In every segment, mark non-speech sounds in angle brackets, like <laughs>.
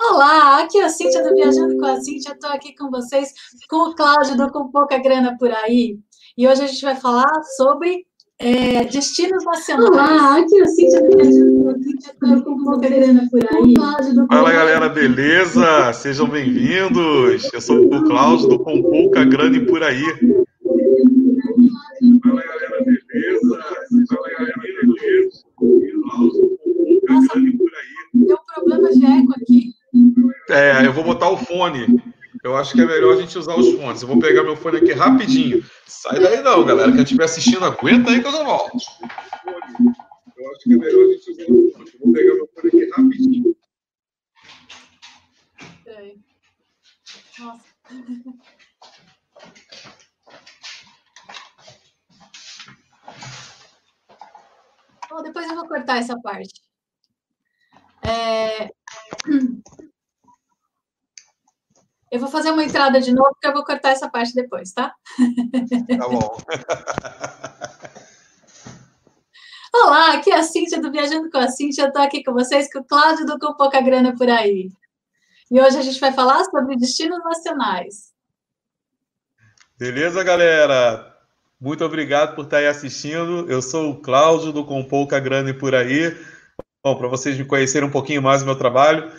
Olá, aqui é a Cíntia do Viajando com a Cíntia. Estou aqui com vocês, com o Cláudio do Com Pouca Grana por aí. E hoje a gente vai falar sobre é, destinos nacionais. Olá, aqui é a Cíntia do Viajando com a Cíntia. Estou com pouca grana por aí. Fala galera, beleza? Sejam bem-vindos. Eu sou o Cláudio do Com Pouca Grana e por aí. É, eu vou botar o fone. Eu acho que é melhor a gente usar os fones. Eu vou pegar meu fone aqui rapidinho. Sai daí não, galera. Quem estiver assistindo, aguenta aí que eu já volto. Eu acho que é melhor a gente usar os fones. Eu vou pegar meu fone aqui rapidinho. Nossa. <laughs> Bom, depois eu vou cortar essa parte. É... <clears throat> Eu vou fazer uma entrada de novo, porque eu vou cortar essa parte depois, tá? Tá bom. <laughs> Olá, aqui é a Cíntia do Viajando com a Cíntia. Eu estou aqui com vocês, com o Cláudio do Com Pouca Grana por aí. E hoje a gente vai falar sobre destinos nacionais. Beleza, galera? Muito obrigado por estar aí assistindo. Eu sou o Cláudio do Com Pouca Grana e por aí. Bom, para vocês me conhecerem um pouquinho mais do meu trabalho,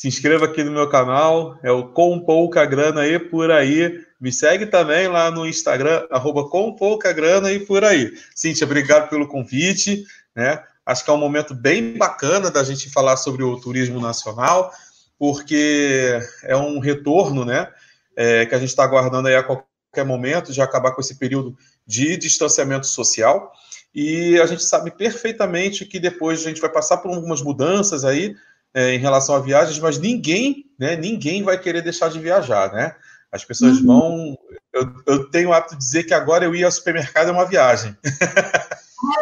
se inscreva aqui no meu canal, é o Com Pouca Grana e por aí. Me segue também lá no Instagram, arroba Com Pouca Grana e por aí. Cíntia, obrigado pelo convite, né? Acho que é um momento bem bacana da gente falar sobre o turismo nacional, porque é um retorno, né? É, que a gente está aguardando aí a qualquer momento, de acabar com esse período de distanciamento social. E a gente sabe perfeitamente que depois a gente vai passar por algumas mudanças aí, é, em relação a viagens, mas ninguém, né, ninguém vai querer deixar de viajar, né? As pessoas uhum. vão. Eu, eu, tenho o hábito de dizer que agora eu ir ao supermercado é uma viagem.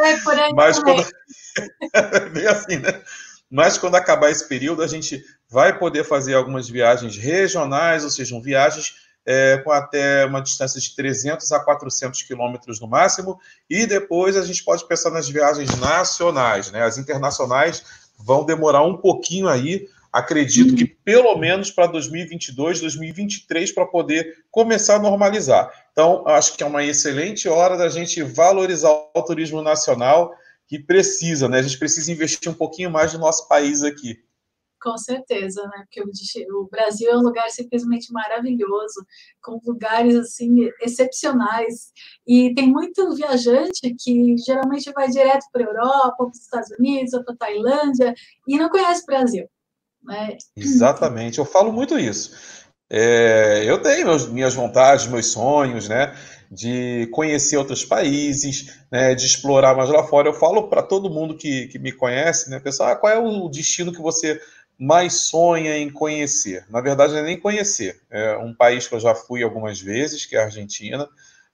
É, por aí mas quando. <laughs> Bem assim, né? Mas quando acabar esse período, a gente vai poder fazer algumas viagens regionais, ou seja, viagens é, com até uma distância de 300 a 400 quilômetros no máximo, e depois a gente pode pensar nas viagens nacionais, né? As internacionais vão demorar um pouquinho aí, acredito que pelo menos para 2022, 2023, para poder começar a normalizar. Então, acho que é uma excelente hora da gente valorizar o turismo nacional, que precisa, né? A gente precisa investir um pouquinho mais no nosso país aqui. Com certeza, né? Porque o, Brasil é um lugar simplesmente maravilhoso, com lugares assim excepcionais. E tem muito viajante que geralmente vai direto para a Europa, para os Estados Unidos, para a Tailândia, e não conhece o Brasil. Né? Exatamente, eu falo muito isso. É, eu tenho meus, minhas vontades, meus sonhos, né? De conhecer outros países, né, de explorar mais lá fora. Eu falo para todo mundo que, que me conhece, né, pessoal, ah, qual é o destino que você mais sonha em conhecer? Na verdade, não é nem conhecer. É um país que eu já fui algumas vezes, que é a Argentina,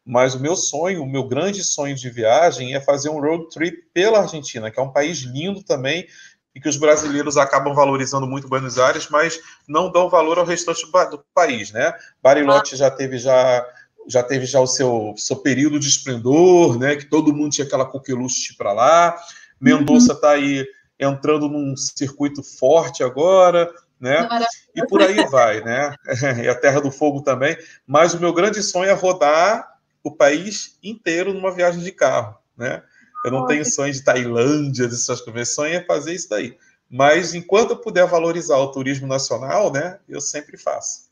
mas o meu sonho, o meu grande sonho de viagem é fazer um road trip pela Argentina, que é um país lindo também e que os brasileiros acabam valorizando muito Buenos Aires, mas não dão valor ao restante do país, né? Bariloche já teve já já teve já o seu, seu período de esplendor, né? Que todo mundo tinha aquela coqueluche para lá. Mendoza está uhum. aí entrando num circuito forte agora, né? E por aí vai, né? <laughs> E a Terra do Fogo também. Mas o meu grande sonho é rodar o país inteiro numa viagem de carro, né? Eu não tenho sonho de Tailândia, dessas coisas. Meu sonho é fazer isso daí. Mas enquanto eu puder valorizar o turismo nacional, né? Eu sempre faço.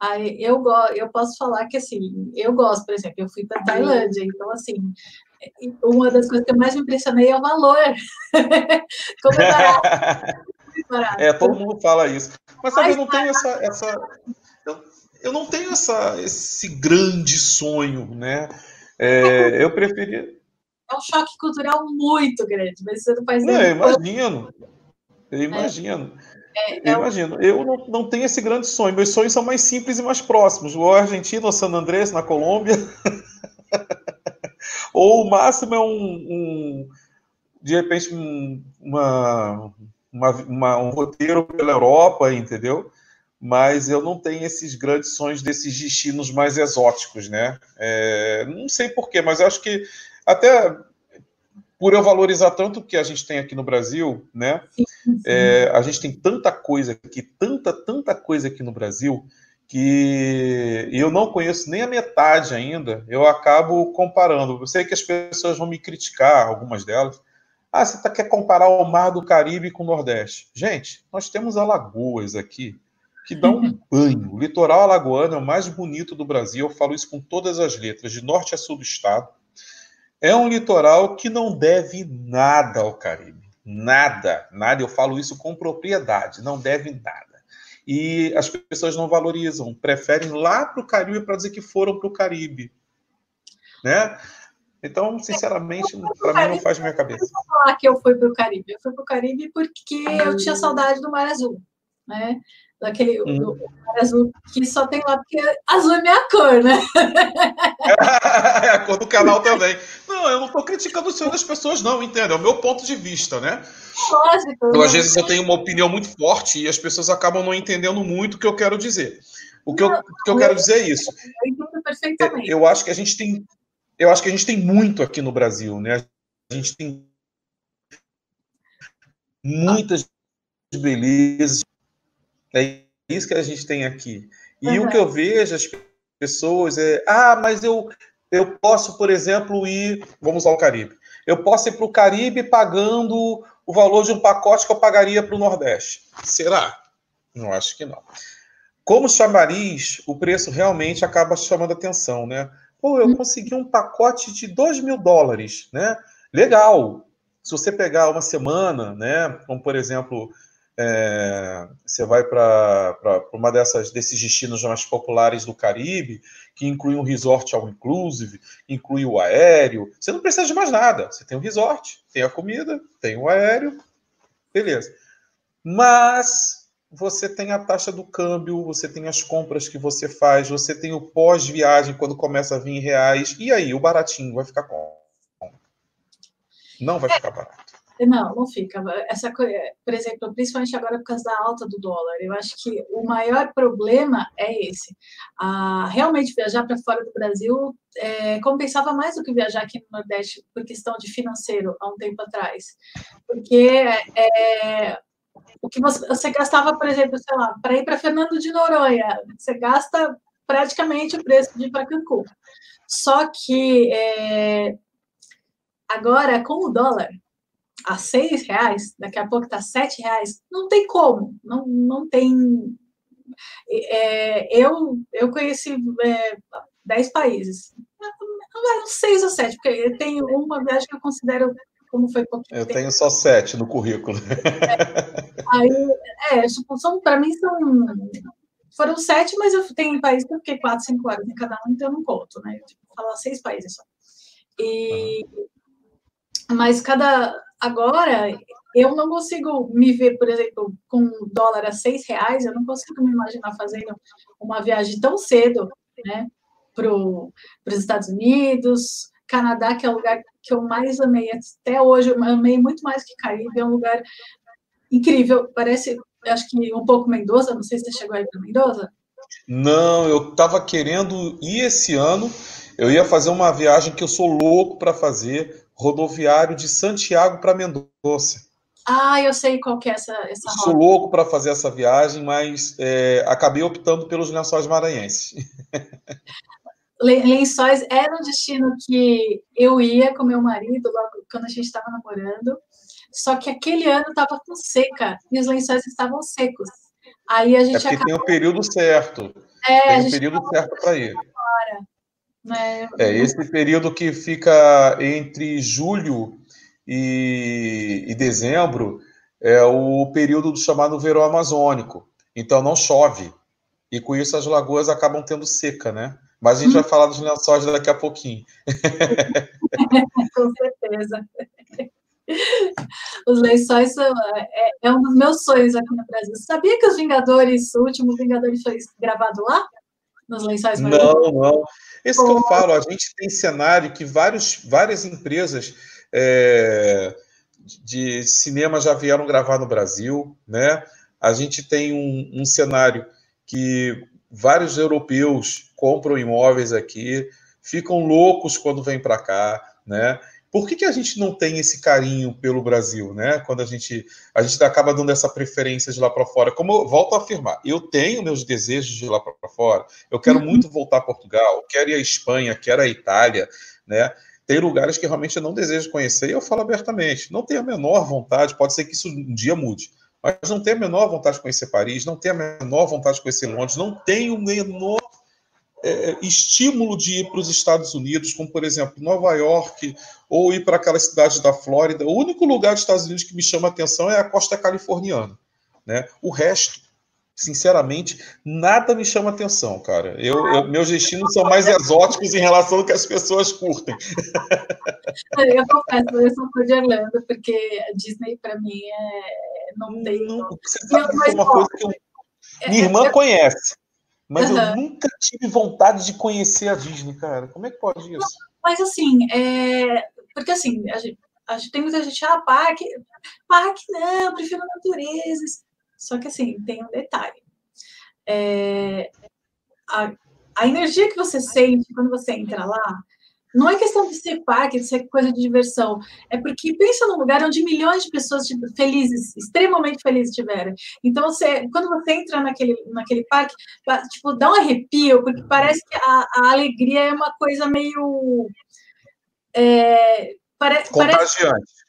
Aí, eu, eu posso falar que assim, eu gosto, por exemplo, eu fui para Tailândia, então assim, uma das coisas que eu mais me impressionei é o valor. <laughs> Como é <laughs> barato. É, todo mundo fala isso. Mas sabe, eu não tenho essa. essa eu, eu não tenho essa, esse grande sonho, né? É, eu preferia. É um choque cultural muito grande, mas você não faz nem. eu imagino. Eu é. imagino. É, eu é imagino. Eu não, não tenho esse grande sonho. Meus sonhos são mais simples e mais próximos. O Argentina, o San Andrés, na Colômbia. <laughs> Ou o máximo é um, um de repente, um, uma, uma, uma, um roteiro pela Europa, entendeu? Mas eu não tenho esses grandes sonhos desses destinos mais exóticos, né? É, não sei porquê, mas acho que até por eu valorizar tanto o que a gente tem aqui no Brasil, né? É, a gente tem tanta coisa aqui, tanta, tanta coisa aqui no Brasil, que eu não conheço nem a metade ainda, eu acabo comparando. Eu sei que as pessoas vão me criticar, algumas delas. Ah, você tá, quer comparar o Mar do Caribe com o Nordeste. Gente, nós temos Alagoas aqui, que dá um <laughs> banho. O litoral alagoano é o mais bonito do Brasil, eu falo isso com todas as letras, de norte a sul do estado. É um litoral que não deve nada ao Caribe. Nada, nada. Eu falo isso com propriedade, não deve nada e as pessoas não valorizam, preferem lá para o Caribe para dizer que foram para o Caribe. Né? Então, sinceramente, para mim não faz minha cabeça. Eu vou falar que eu fui para o Caribe. Eu fui para o Caribe porque eu tinha saudade do Mar Azul, né? Daquele hum. do Azul que só tem lá porque azul é minha cor, né? <laughs> é a cor do canal também. Não, eu não estou criticando o sonho das pessoas, não, entende? É o meu ponto de vista, né? Lógico. Então, às vezes eu tenho uma opinião muito forte e as pessoas acabam não entendendo muito o que eu quero dizer. O que, eu, o que eu quero dizer é isso. Eu entendo perfeitamente. Eu acho que a gente tem, eu acho que a gente tem muito aqui no Brasil, né? A gente tem muitas belezas. É isso que a gente tem aqui. E uhum. o que eu vejo as pessoas é, ah, mas eu eu posso, por exemplo, ir, vamos ao Caribe. Eu posso ir para o Caribe pagando o valor de um pacote que eu pagaria para o Nordeste. Será? Não acho que não. Como chamariz, o preço realmente acaba chamando atenção, né? Pô, eu consegui um pacote de 2 mil dólares, né? Legal. Se você pegar uma semana, né? Como, por exemplo, é, você vai para uma dessas desses destinos mais populares do Caribe, que inclui um resort all inclusive, inclui o aéreo. Você não precisa de mais nada. Você tem o resort, tem a comida, tem o aéreo, beleza. Mas você tem a taxa do câmbio, você tem as compras que você faz, você tem o pós-viagem quando começa a vir em reais. E aí, o baratinho vai ficar como? Não vai ficar barato. Não, não fica. Essa, por exemplo, principalmente agora por causa da alta do dólar, eu acho que o maior problema é esse. Ah, realmente viajar para fora do Brasil é, compensava mais do que viajar aqui no Nordeste por questão de financeiro há um tempo atrás, porque é, o que você, você gastava, por exemplo, sei lá, para ir para Fernando de Noronha, você gasta praticamente o preço de ir para Cancún. Só que é, agora com o dólar a seis reais, daqui a pouco está sete reais, não tem como, não, não tem. É, eu, eu conheci é, dez países, uns seis ou sete, porque eu tenho uma viagem que eu considero como foi Eu tenho só sete no currículo. É, <laughs> aí, é, são, para mim são. Foram sete, mas eu tenho países que eu fiquei quatro, cinco horas em cada um, então eu não conto, né? Tipo, falar seis países só. E, uhum. Mas cada Agora, eu não consigo me ver, por exemplo, com dólar a seis reais, eu não consigo me imaginar fazendo uma viagem tão cedo, né, para os Estados Unidos, Canadá, que é o lugar que eu mais amei até hoje, eu amei muito mais que Caribe, é um lugar incrível, parece, acho que um pouco Mendoza, não sei se você chegou aí para Mendoza. Não, eu estava querendo ir esse ano, eu ia fazer uma viagem que eu sou louco para fazer, rodoviário de Santiago para Mendoza. Ah, eu sei qual que é essa, essa rota. Sou louco para fazer essa viagem, mas é, acabei optando pelos lençóis maranhenses. <laughs> Lençóis era um destino que eu ia com meu marido logo quando a gente estava namorando, só que aquele ano estava com seca e os lençóis estavam secos. Aí a gente é porque acabou... tem o período certo. É, tem o período certo para ir. Né? É esse período que fica entre julho e, e dezembro é o período do chamado verão amazônico. Então não chove. E com isso as lagoas acabam tendo seca, né? Mas a gente vai uhum. falar dos lençóis daqui a pouquinho. <laughs> com certeza. Os lençóis são, é, é, um dos meus sonhos aqui no Brasil. Sabia que os Vingadores, o último Vingadores foi gravado lá? Nos lençóis Não, não. Esse que eu falo, a gente tem cenário que vários, várias empresas é, de cinema já vieram gravar no Brasil, né? A gente tem um, um cenário que vários europeus compram imóveis aqui, ficam loucos quando vêm para cá, né? Por que, que a gente não tem esse carinho pelo Brasil, né? Quando a gente, a gente acaba dando essa preferência de lá para fora. Como eu volto a afirmar, eu tenho meus desejos de lá para fora. Eu quero uhum. muito voltar a Portugal, quero ir à Espanha, quero ir à Itália, né? Tem lugares que realmente eu não desejo conhecer e eu falo abertamente. Não tenho a menor vontade, pode ser que isso um dia mude, mas não tenho a menor vontade de conhecer Paris, não tenho a menor vontade de conhecer Londres, não tenho o menor é, estímulo de ir para os Estados Unidos, como por exemplo Nova York, ou ir para aquela cidade da Flórida. O único lugar dos Estados Unidos que me chama atenção é a costa californiana. Né? O resto, sinceramente, nada me chama atenção, cara. Eu, eu, meus destinos são mais exóticos em relação ao que as pessoas curtem. Eu confesso, eu sou fã de Orlando, porque a Disney, para mim, é... não tem. Não, você sabe que é uma coisa que eu... minha irmã conhece. Mas uhum. eu nunca tive vontade de conhecer a Disney, cara. Como é que pode isso? Mas assim, é... porque assim, a gente, a gente tem muita gente, ah, parque, parque não, prefiro natureza. Só que assim, tem um detalhe. É... A, a energia que você sente quando você entra lá não é questão de ser parque, de ser coisa de diversão. É porque pensa num lugar onde milhões de pessoas felizes, extremamente felizes estiveram. Então, você, quando você entra naquele, naquele parque, tipo, dá um arrepio, porque parece que a, a alegria é uma coisa meio. É, pare, Contagiante. Parece,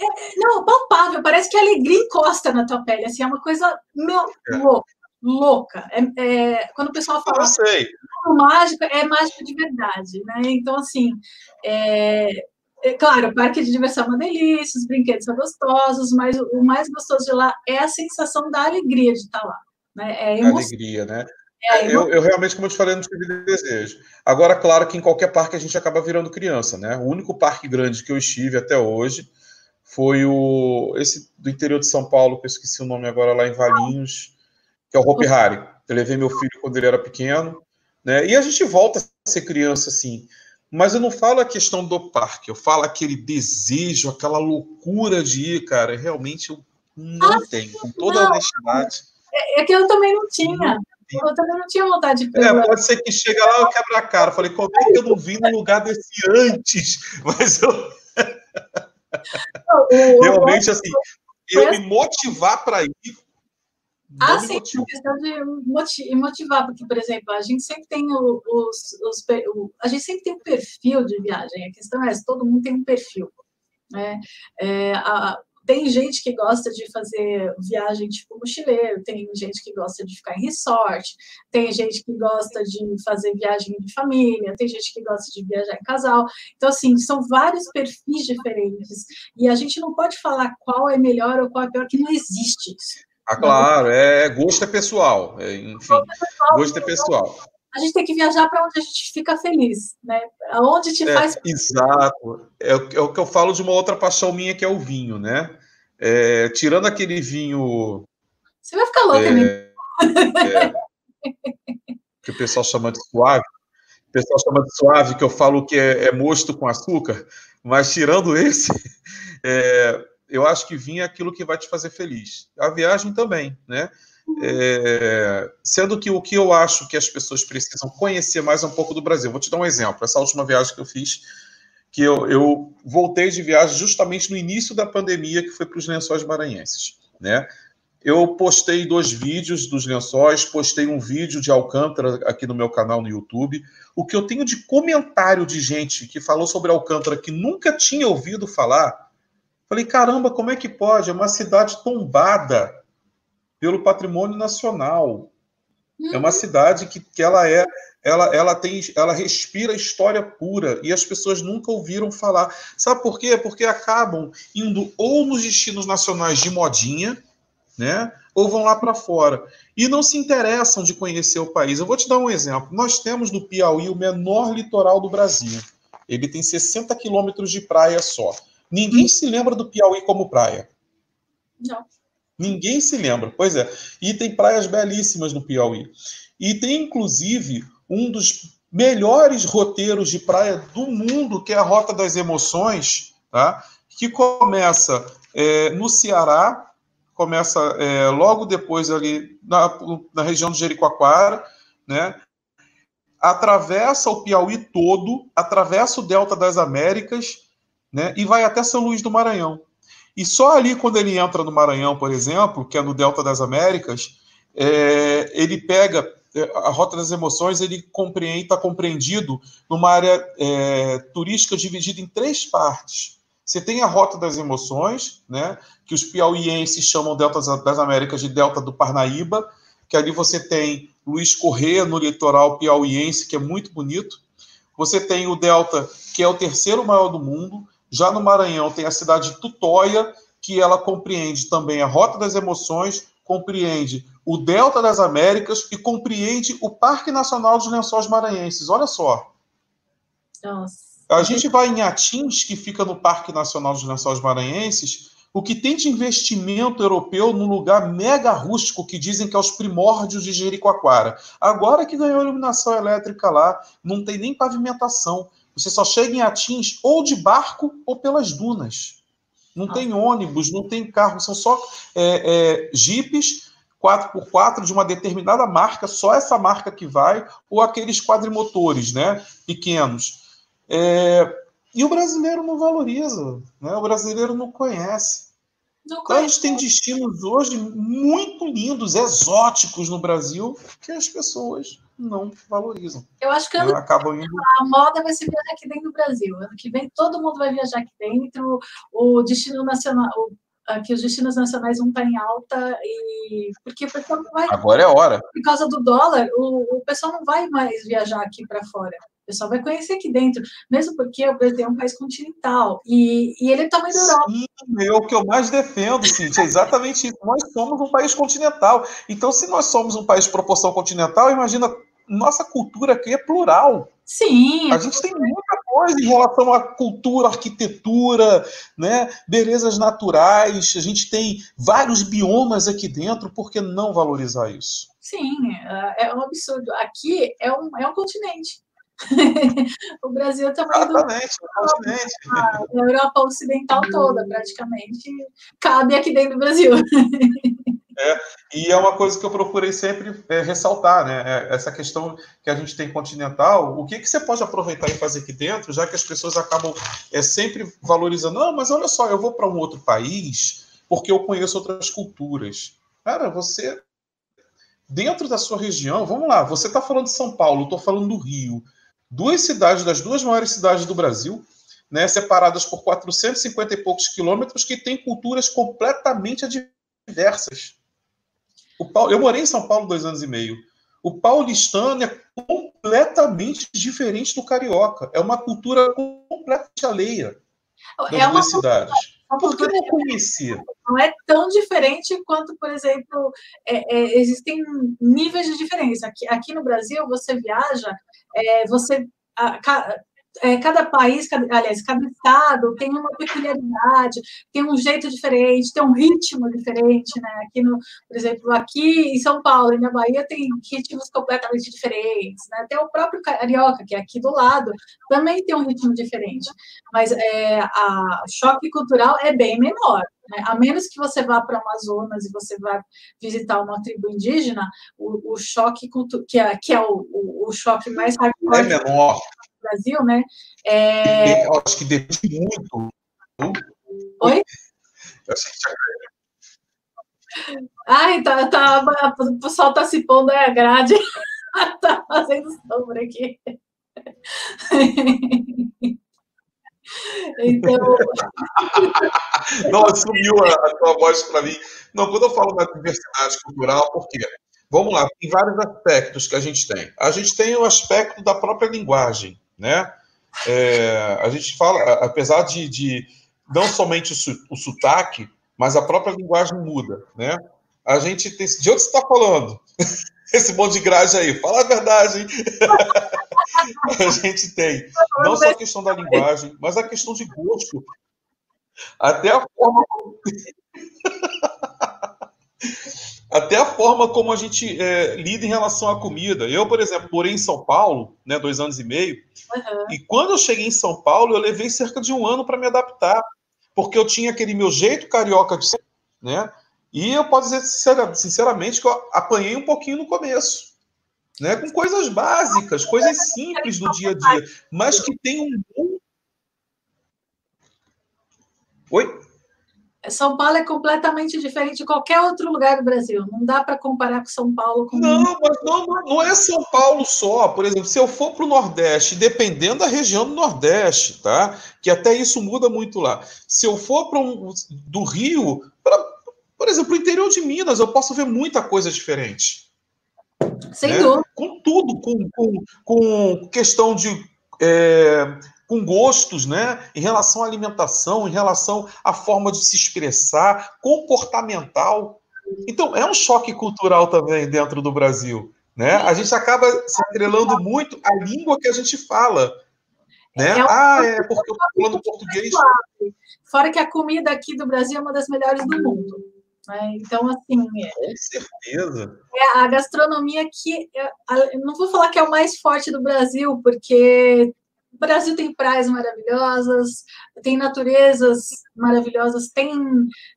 é, não, palpável. Parece que a alegria encosta na tua pele. Assim, é uma coisa meu, é. louca louca. É, é, quando o pessoal fala eu mágico, é mágico de verdade, né? Então, assim, é, é, claro, o parque de diversão é uma delícia, os brinquedos são gostosos, mas o mais gostoso de lá é a sensação da alegria de estar lá. Né? É a alegria, né? É, eu, eu, realmente, como eu te falei, não tive desejo. Agora, claro que em qualquer parque a gente acaba virando criança, né? O único parque grande que eu estive até hoje foi o esse do interior de São Paulo, que eu esqueci o nome agora, lá em Valinhos que é o Hopi Hari. Eu levei meu filho quando ele era pequeno, né? E a gente volta a ser criança assim. Mas eu não falo a questão do parque, eu falo aquele desejo, aquela loucura de ir, cara. Realmente eu não ah, tenho, com toda não. honestidade. É, é, que eu também não tinha. Eu também não tinha vontade de É, pode ser que chega lá eu quebra a cara. Falei, como é que eu não vim no lugar desse antes? <laughs> Mas eu. Não, <laughs> Realmente, assim, eu me motivar para ir ah, sim, a questão de motivar, porque, por exemplo, a gente sempre tem o, os, os o, a gente sempre tem um perfil de viagem. A questão é essa, todo mundo tem um perfil. Né? É, a, tem gente que gosta de fazer viagem tipo mochileiro, tem gente que gosta de ficar em resort, tem gente que gosta de fazer viagem de família, tem gente que gosta de viajar em casal. Então, assim, são vários perfis diferentes. E a gente não pode falar qual é melhor ou qual é pior, que não existe isso. Ah, claro, é gosto é pessoal, é, enfim, gosto é pessoal. A gente tem que viajar para onde a gente fica feliz, né? Aonde te é, faz. Exato. É, é, o que eu falo de uma outra paixão minha que é o vinho, né? É, tirando aquele vinho. Você vai ficar louca, né? que o pessoal chama de suave. O pessoal chama de suave, que eu falo que é, é mosto com açúcar, mas tirando <laughs> esse, é, eu acho que vinho é aquilo que vai te fazer feliz. A viagem também, né? É, sendo que o que eu acho que as pessoas precisam conhecer mais é um pouco do Brasil. Vou te dar um exemplo. Essa última viagem que eu fiz, que eu, eu voltei de viagem justamente no início da pandemia, que foi para os Lençóis Maranhenses, né? Eu postei dois vídeos dos lençóis, postei um vídeo de Alcântara aqui no meu canal no YouTube. O que eu tenho de comentário de gente que falou sobre Alcântara que nunca tinha ouvido falar, Falei, caramba, como é que pode? É uma cidade tombada pelo patrimônio nacional. É uma uhum. cidade que, que ela é, ela, ela tem, ela respira história pura e as pessoas nunca ouviram falar. Sabe por quê? Porque acabam indo ou nos destinos nacionais de modinha, né? Ou vão lá para fora e não se interessam de conhecer o país. Eu vou te dar um exemplo. Nós temos no Piauí o menor litoral do Brasil. Ele tem 60 quilômetros de praia só. Ninguém se lembra do Piauí como praia. Não. Ninguém se lembra. Pois é. E tem praias belíssimas no Piauí. E tem, inclusive, um dos melhores roteiros de praia do mundo, que é a Rota das Emoções, tá? que começa é, no Ceará, começa é, logo depois ali na, na região do Jericoacoara, né? atravessa o Piauí todo, atravessa o Delta das Américas né, e vai até São Luís do Maranhão. E só ali, quando ele entra no Maranhão, por exemplo, que é no Delta das Américas, é, ele pega é, a Rota das Emoções, ele compreende, está compreendido numa área é, turística dividida em três partes. Você tem a Rota das Emoções, né, que os piauienses chamam Delta das Américas de Delta do Parnaíba, que ali você tem Luiz Corrêa no litoral piauiense, que é muito bonito. Você tem o Delta, que é o terceiro maior do mundo. Já no Maranhão tem a cidade de Tutóia, que ela compreende também a Rota das Emoções, compreende o Delta das Américas e compreende o Parque Nacional dos Lençóis Maranhenses. Olha só. Nossa. A gente vai em Atins, que fica no Parque Nacional dos Lençóis Maranhenses, o que tem de investimento europeu num lugar mega rústico que dizem que é os primórdios de Jericoacoara. Agora que ganhou iluminação elétrica lá, não tem nem pavimentação. Você só chega em Atins ou de barco ou pelas dunas. Não ah. tem ônibus, não tem carro, são só é, é, jipes 4x4 de uma determinada marca, só essa marca que vai, ou aqueles quadrimotores né, pequenos. É, e o brasileiro não valoriza, né? o brasileiro não conhece. Não então, a gente tem destinos hoje muito lindos, exóticos no Brasil, que as pessoas não valorizam. Eu acho que ano acabam indo... a moda vai se viajar aqui dentro do Brasil. Ano que vem todo mundo vai viajar aqui dentro. O destino nacional, que os destinos nacionais vão estar em alta e porque o pessoal não vai agora é hora por causa do dólar o, o pessoal não vai mais viajar aqui para fora o pessoal vai conhecer aqui dentro, mesmo porque o Brasil é um país continental e, e ele é também da Europa. Sim, é o que eu mais defendo, Cintia, é exatamente isso. Nós somos um país continental. Então, se nós somos um país de proporção continental, imagina, nossa cultura aqui é plural. Sim. A gente tem muita coisa em relação à cultura, arquitetura, né, belezas naturais. A gente tem vários biomas aqui dentro, por que não valorizar isso? Sim, é, é um absurdo. Aqui é um, é um continente. <laughs> o Brasil é também Exatamente, do... <laughs> a Europa Ocidental toda, praticamente, cabe aqui dentro do Brasil. <laughs> É, e é uma coisa que eu procurei sempre é, ressaltar, né? É, essa questão que a gente tem continental, o que, que você pode aproveitar e fazer aqui dentro, já que as pessoas acabam é, sempre valorizando, não, mas olha só, eu vou para um outro país porque eu conheço outras culturas. Cara, você, dentro da sua região, vamos lá, você está falando de São Paulo, estou falando do Rio duas cidades, das duas maiores cidades do Brasil, né, separadas por 450 e poucos quilômetros, que têm culturas completamente diversas. Paulo, eu morei em São Paulo dois anos e meio. O paulistano é completamente diferente do carioca. É uma cultura completamente alheia das é duas cidades. <laughs> Por que não conhecer? Não é tão diferente quanto, por exemplo, é, é, existem níveis de diferença. Aqui, aqui no Brasil, você viaja é, você a, é, cada país, cada, aliás, cada estado tem uma peculiaridade, tem um jeito diferente, tem um ritmo diferente, né? Aqui no, por exemplo, aqui em São Paulo e na Bahia tem ritmos completamente diferentes, né? Tem o próprio carioca que é aqui do lado, também tem um ritmo diferente, mas é, a choque cultural é bem menor. Né? A menos que você vá para o Amazonas e você vá visitar uma tribo indígena, o, o choque que é, que é o, o, o choque mais hardcore. É menor. Brasil, né? É... Eu acho que depende muito. Oi? Eu achei que Ai, tá, tá, o pessoal tá se pondo aí a grade. <laughs> tá fazendo sombra aqui. Então. <laughs> Não, sumiu a, a tua voz para mim. Não, quando eu falo da diversidade cultural, por quê? Vamos lá, tem vários aspectos que a gente tem. A gente tem o aspecto da própria linguagem né? É, a gente fala, apesar de, de não somente o, o, sotaque, mas a própria linguagem muda, né? A gente tem. De onde você está falando? <laughs> Esse monte de grade aí, fala a verdade, hein? <laughs> a gente tem não só a questão da linguagem, mas a questão de gosto. Até a forma <laughs> até a forma como a gente é, lida em relação à comida. Eu, por exemplo, morei em São Paulo, né, dois anos e meio, uhum. e quando eu cheguei em São Paulo, eu levei cerca de um ano para me adaptar, porque eu tinha aquele meu jeito carioca de ser, né? E eu posso dizer sinceramente que eu apanhei um pouquinho no começo, né? Com coisas básicas, coisas simples do dia a dia, mas que tem um Oi? São Paulo é completamente diferente de qualquer outro lugar do Brasil. Não dá para comparar com São Paulo. Com... Não, mas não, não é São Paulo só. Por exemplo, se eu for para o Nordeste, dependendo da região do Nordeste, tá? Que até isso muda muito lá. Se eu for para um, do Rio, pra, por exemplo, o interior de Minas, eu posso ver muita coisa diferente. Sem né? dúvida. Com tudo, com, com, com questão de é, com gostos, né? Em relação à alimentação, em relação à forma de se expressar, comportamental. Então, é um choque cultural também dentro do Brasil, né? A gente acaba se atrelando muito à língua que a gente fala. Né? É ah, é porque eu estou falando português. Fora que a comida aqui do Brasil é uma das melhores do mundo. Né? Então, assim. Com certeza. É a gastronomia aqui, eu não vou falar que é o mais forte do Brasil, porque o Brasil tem praias maravilhosas, tem naturezas maravilhosas, tem,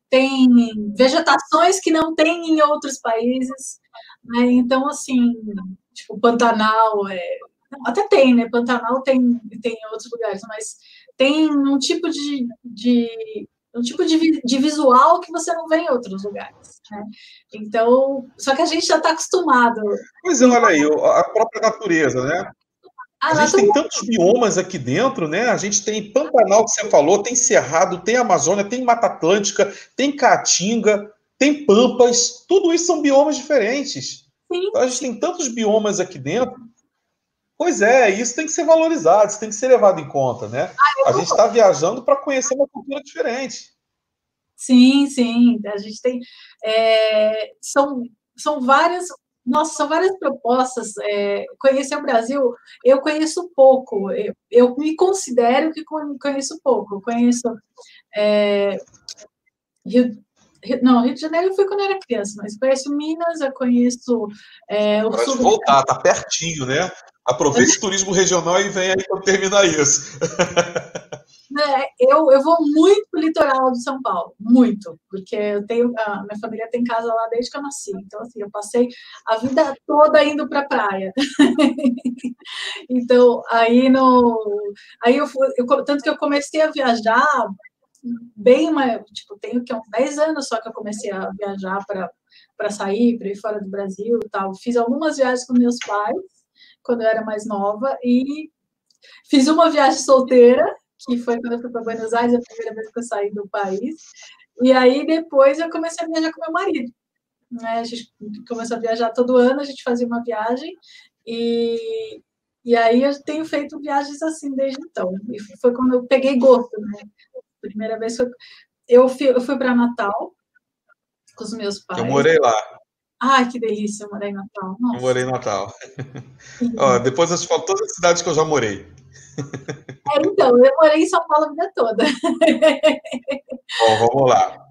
tem vegetações que não tem em outros países. Né? Então, assim, tipo, Pantanal, é, até tem, né? Pantanal tem, tem em outros lugares, mas tem um tipo de, de um tipo de, de visual que você não vê em outros lugares. Né? Então, só que a gente já está acostumado. Pois é, olha aí, a própria natureza, né? A, a gente tem tantos biomas aqui dentro, né? A gente tem Pantanal, que você falou, tem Cerrado, tem Amazônia, tem Mata Atlântica, tem Caatinga, tem Pampas, tudo isso são biomas diferentes. Sim. Então a gente tem tantos biomas aqui dentro. Pois é, isso tem que ser valorizado, isso tem que ser levado em conta, né? Ah, a gente está viajando para conhecer uma cultura diferente. Sim, sim. A gente tem. É, são, são várias nossa, são várias propostas. É, conhecer o Brasil, eu conheço pouco. Eu, eu, me considero que conheço pouco. Eu conheço é, Rio, não, Rio de Janeiro eu fui quando eu era criança, mas conheço Minas, eu conheço é, o Pode voltar, tá pertinho, né? Aproveite o turismo regional e vem aí quando terminar isso. <laughs> né, eu, eu vou muito pro litoral de São Paulo, muito, porque eu tenho, a minha família tem casa lá desde que eu nasci, então assim, eu passei a vida toda indo para praia. <laughs> então, aí no aí eu, eu tanto que eu comecei a viajar bem, tipo, tenho que uns 10 anos só que eu comecei a viajar para para sair, para ir fora do Brasil, tal. Fiz algumas viagens com meus pais quando eu era mais nova e fiz uma viagem solteira que foi quando eu fui para Buenos Aires, a primeira vez que eu saí do país. E aí depois eu comecei a viajar com meu marido. Né? A gente começou a viajar todo ano, a gente fazia uma viagem e, e aí eu tenho feito viagens assim desde então. E foi quando eu peguei gosto, né? Primeira vez foi eu fui, eu fui para Natal com os meus pais. Eu morei lá. Ai, que delícia, eu morei em Natal. Nossa. Eu morei em Natal. Ó, depois eu te falo todas as cidades que eu já morei. É, então, eu morei em São Paulo a vida toda. Bom, vamos lá.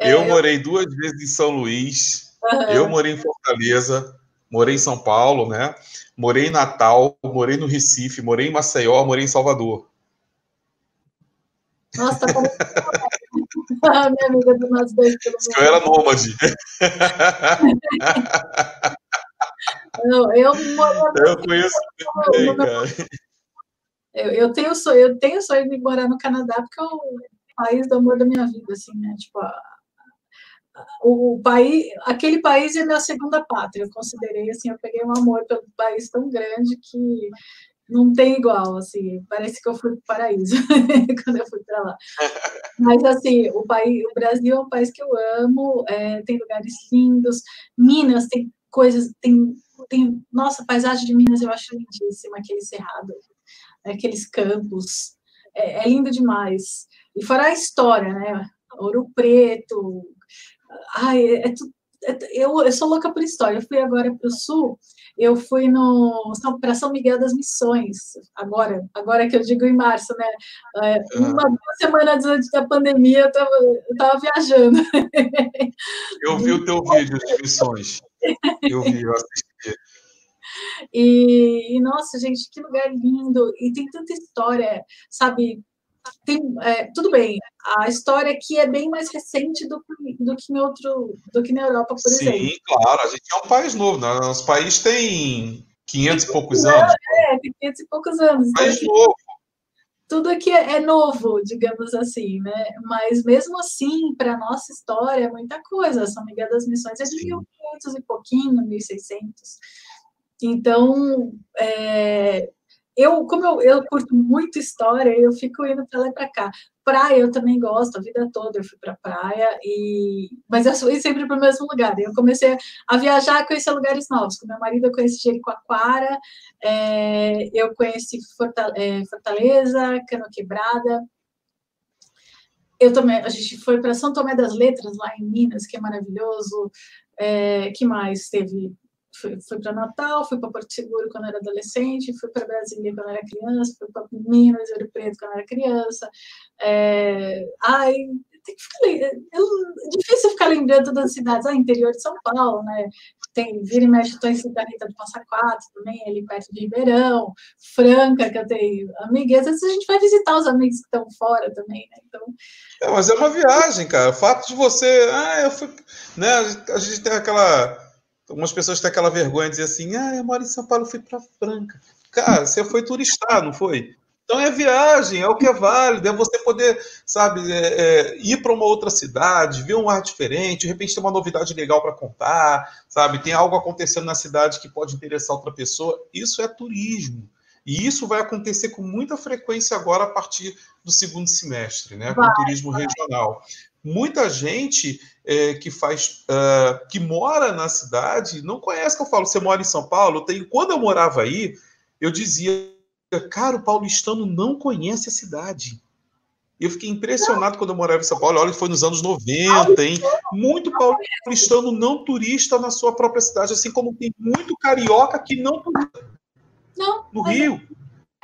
É, eu morei duas vezes em São Luís, uhum. eu morei em Fortaleza, morei em São Paulo, né? Morei em Natal, morei no Recife, morei em Maceió, morei em Salvador. Nossa, como... <laughs> <laughs> ah, minha amiga do nosso dois Eu era nômade. <laughs> Não, eu, eu conheço bem, cara. Eu, eu tenho sonho, eu tenho sonho de morar no Canadá porque é o país do amor da minha vida, assim, né? Tipo, a, o país, aquele país é minha segunda pátria. Eu considerei assim, eu peguei um amor pelo país tão grande que não tem igual, assim, parece que eu fui para o paraíso <laughs> quando eu fui para lá. Mas, assim, o, país, o Brasil é um país que eu amo, é, tem lugares lindos, Minas tem coisas, tem, tem, nossa, a paisagem de Minas eu acho lindíssima, aquele cerrado, aqueles campos. É, é, lindo demais. E fora a história, né? Ouro Preto. Ai, é, é, é eu, eu sou louca por história. Eu fui agora para o sul, eu fui no para São Miguel das Missões, agora, agora que eu digo em março, né? É, uma duas semanas antes da pandemia, eu estava eu tava viajando. Eu vi o teu vídeo de missões. Eu vi, eu assisti. E, nossa, gente, que lugar lindo! E tem tanta história, sabe? Tem, é, tudo bem, a história aqui é bem mais recente do, do, que, em outro, do que na Europa, por Sim, exemplo. Sim, claro, a gente é um país novo, né? nosso país tem 500 e poucos anos. É, tem 500 e poucos anos. País então, novo. tudo aqui é, é novo, digamos assim, né? Mas mesmo assim, para nossa história, é muita coisa. São Miguel das Missões é de 1500 e pouquinho, 1600. Então, é, eu, como eu, eu curto muito história, eu fico indo para lá e para cá. Praia eu também gosto, a vida toda eu fui para praia, e... mas eu fui sempre para o mesmo lugar. Eu comecei a viajar, conhecer lugares novos. Com meu marido eu conheci Jericoacoara, é, eu conheci é, Fortaleza, Cano Quebrada. Eu também, a gente foi para São Tomé das Letras, lá em Minas, que é maravilhoso. É, que mais teve? Fui, fui para Natal, fui para Porto Seguro quando era adolescente, fui para Brasília quando era criança, fui para Minas, Ouro Preto quando era criança. É, ai, tem que ficar, é difícil ficar lembrando das cidades, ah, interior de São Paulo, né? Tem, vira e mexe, estou em Santa Rita do Passa Quatro também, ali perto de Ribeirão, Franca, que eu tenho amigas, às vezes a gente vai visitar os amigos que estão fora também, né? Então... É, mas é uma viagem, cara. O fato de você. Ah, eu fui. Né, a gente tem aquela Algumas pessoas têm aquela vergonha de dizer assim: ah, eu moro em São Paulo, fui para Franca. Cara, você foi turistar, não foi? Então é viagem, é o que é válido, é você poder, sabe, é, é, ir para uma outra cidade, ver um ar diferente, de repente ter uma novidade legal para contar, sabe, tem algo acontecendo na cidade que pode interessar outra pessoa. Isso é turismo. E isso vai acontecer com muita frequência agora a partir do segundo semestre, né, com o turismo regional. Muita gente é, que faz uh, que mora na cidade não conhece que eu falo. Você mora em São Paulo? Tenho, quando eu morava aí eu dizia cara o paulistano não conhece a cidade. Eu fiquei impressionado quando eu morava em São Paulo. Olha foi nos anos 90 hein? Muito paulistano não turista na sua própria cidade assim como tem muito carioca que não não, no Rio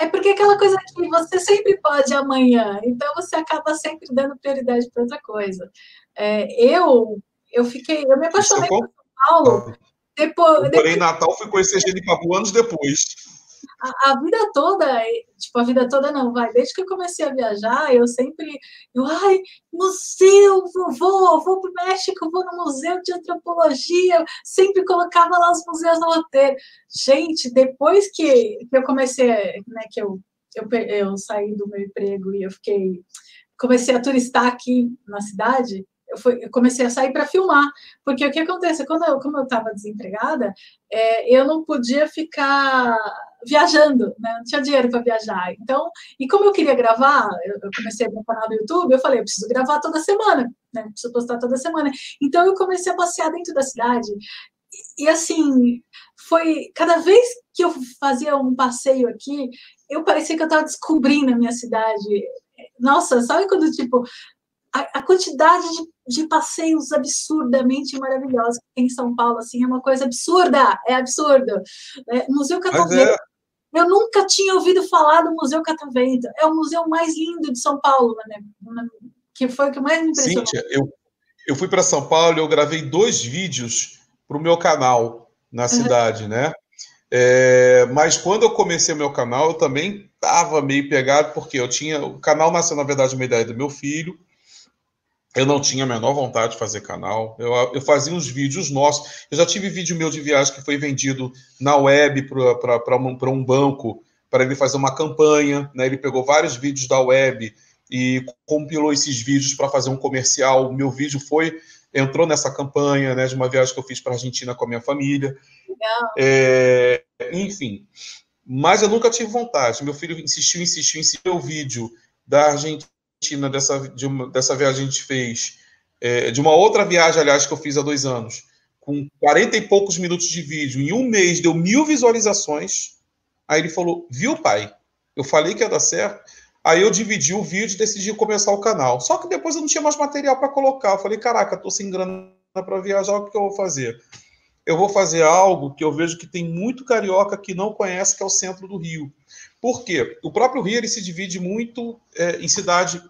é porque aquela coisa que você sempre pode amanhã, então você acaba sempre dando prioridade para outra coisa. É, eu, eu fiquei, eu me apaixonei por São Paulo. Depois, eu depois... em Natal, fui conhecer Genipabu anos depois a, a, vida toda, tipo, a vida toda não, vai, desde que eu comecei a viajar, eu sempre, eu, ai, museu, vou, vou, vou para o México, vou no museu de antropologia, sempre colocava lá os museus no roteiro. Gente, depois que, que eu comecei, né, que eu, eu, eu saí do meu emprego e eu fiquei, comecei a turistar aqui na cidade, eu, fui, eu comecei a sair para filmar, porque o que acontece, quando eu, como eu estava desempregada, é, eu não podia ficar viajando, né? não tinha dinheiro para viajar. Então, e como eu queria gravar, eu, comecei meu canal do YouTube, eu falei, eu preciso gravar toda semana, né? preciso postar toda semana. Então, eu comecei a passear dentro da cidade. E, e assim, foi cada vez que eu fazia um passeio aqui, eu parecia que eu estava descobrindo a minha cidade. Nossa, sabe quando, tipo, a, a quantidade de, de, passeios absurdamente maravilhosos que tem em São Paulo, assim, é uma coisa absurda, é absurdo. É, Museu Catavento. É. Eu nunca tinha ouvido falar do Museu Catavento. É o museu mais lindo de São Paulo, né? que foi o que mais me impressionou. Cíntia, eu, eu fui para São Paulo e eu gravei dois vídeos para o meu canal na uhum. cidade, né? É, mas quando eu comecei o meu canal, eu também estava meio pegado, porque eu tinha. O canal nasceu, na verdade, uma ideia do meu filho. Eu não tinha a menor vontade de fazer canal. Eu, eu fazia uns vídeos nossos. Eu já tive vídeo meu de viagem que foi vendido na web para um, um banco, para ele fazer uma campanha. Né? Ele pegou vários vídeos da web e compilou esses vídeos para fazer um comercial. O meu vídeo foi entrou nessa campanha né, de uma viagem que eu fiz para a Argentina com a minha família. É, enfim, mas eu nunca tive vontade. Meu filho insistiu, insistiu, insistiu. O vídeo da Argentina Argentina, dessa, de uma, dessa viagem a gente fez, é, de uma outra viagem, aliás, que eu fiz há dois anos, com 40 e poucos minutos de vídeo, em um mês deu mil visualizações. Aí ele falou: Viu, pai? Eu falei que ia dar certo. Aí eu dividi o vídeo e decidi começar o canal. Só que depois eu não tinha mais material para colocar. Eu falei: Caraca, tô sem grana para viajar, o que eu vou fazer? Eu vou fazer algo que eu vejo que tem muito carioca que não conhece, que é o centro do Rio. Por quê? O próprio Rio ele se divide muito é, em cidade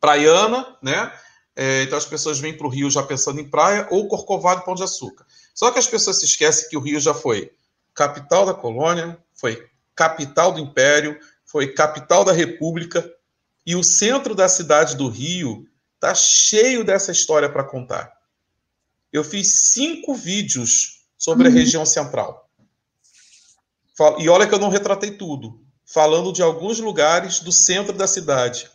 praiana, né? É, então as pessoas vêm para o Rio já pensando em praia ou Corcovado e Pão de Açúcar. Só que as pessoas se esquecem que o Rio já foi capital da colônia, foi capital do Império, foi capital da República e o centro da cidade do Rio está cheio dessa história para contar. Eu fiz cinco vídeos sobre uhum. a região central. E olha que eu não retratei tudo. falando de alguns lugares do centro da cidade.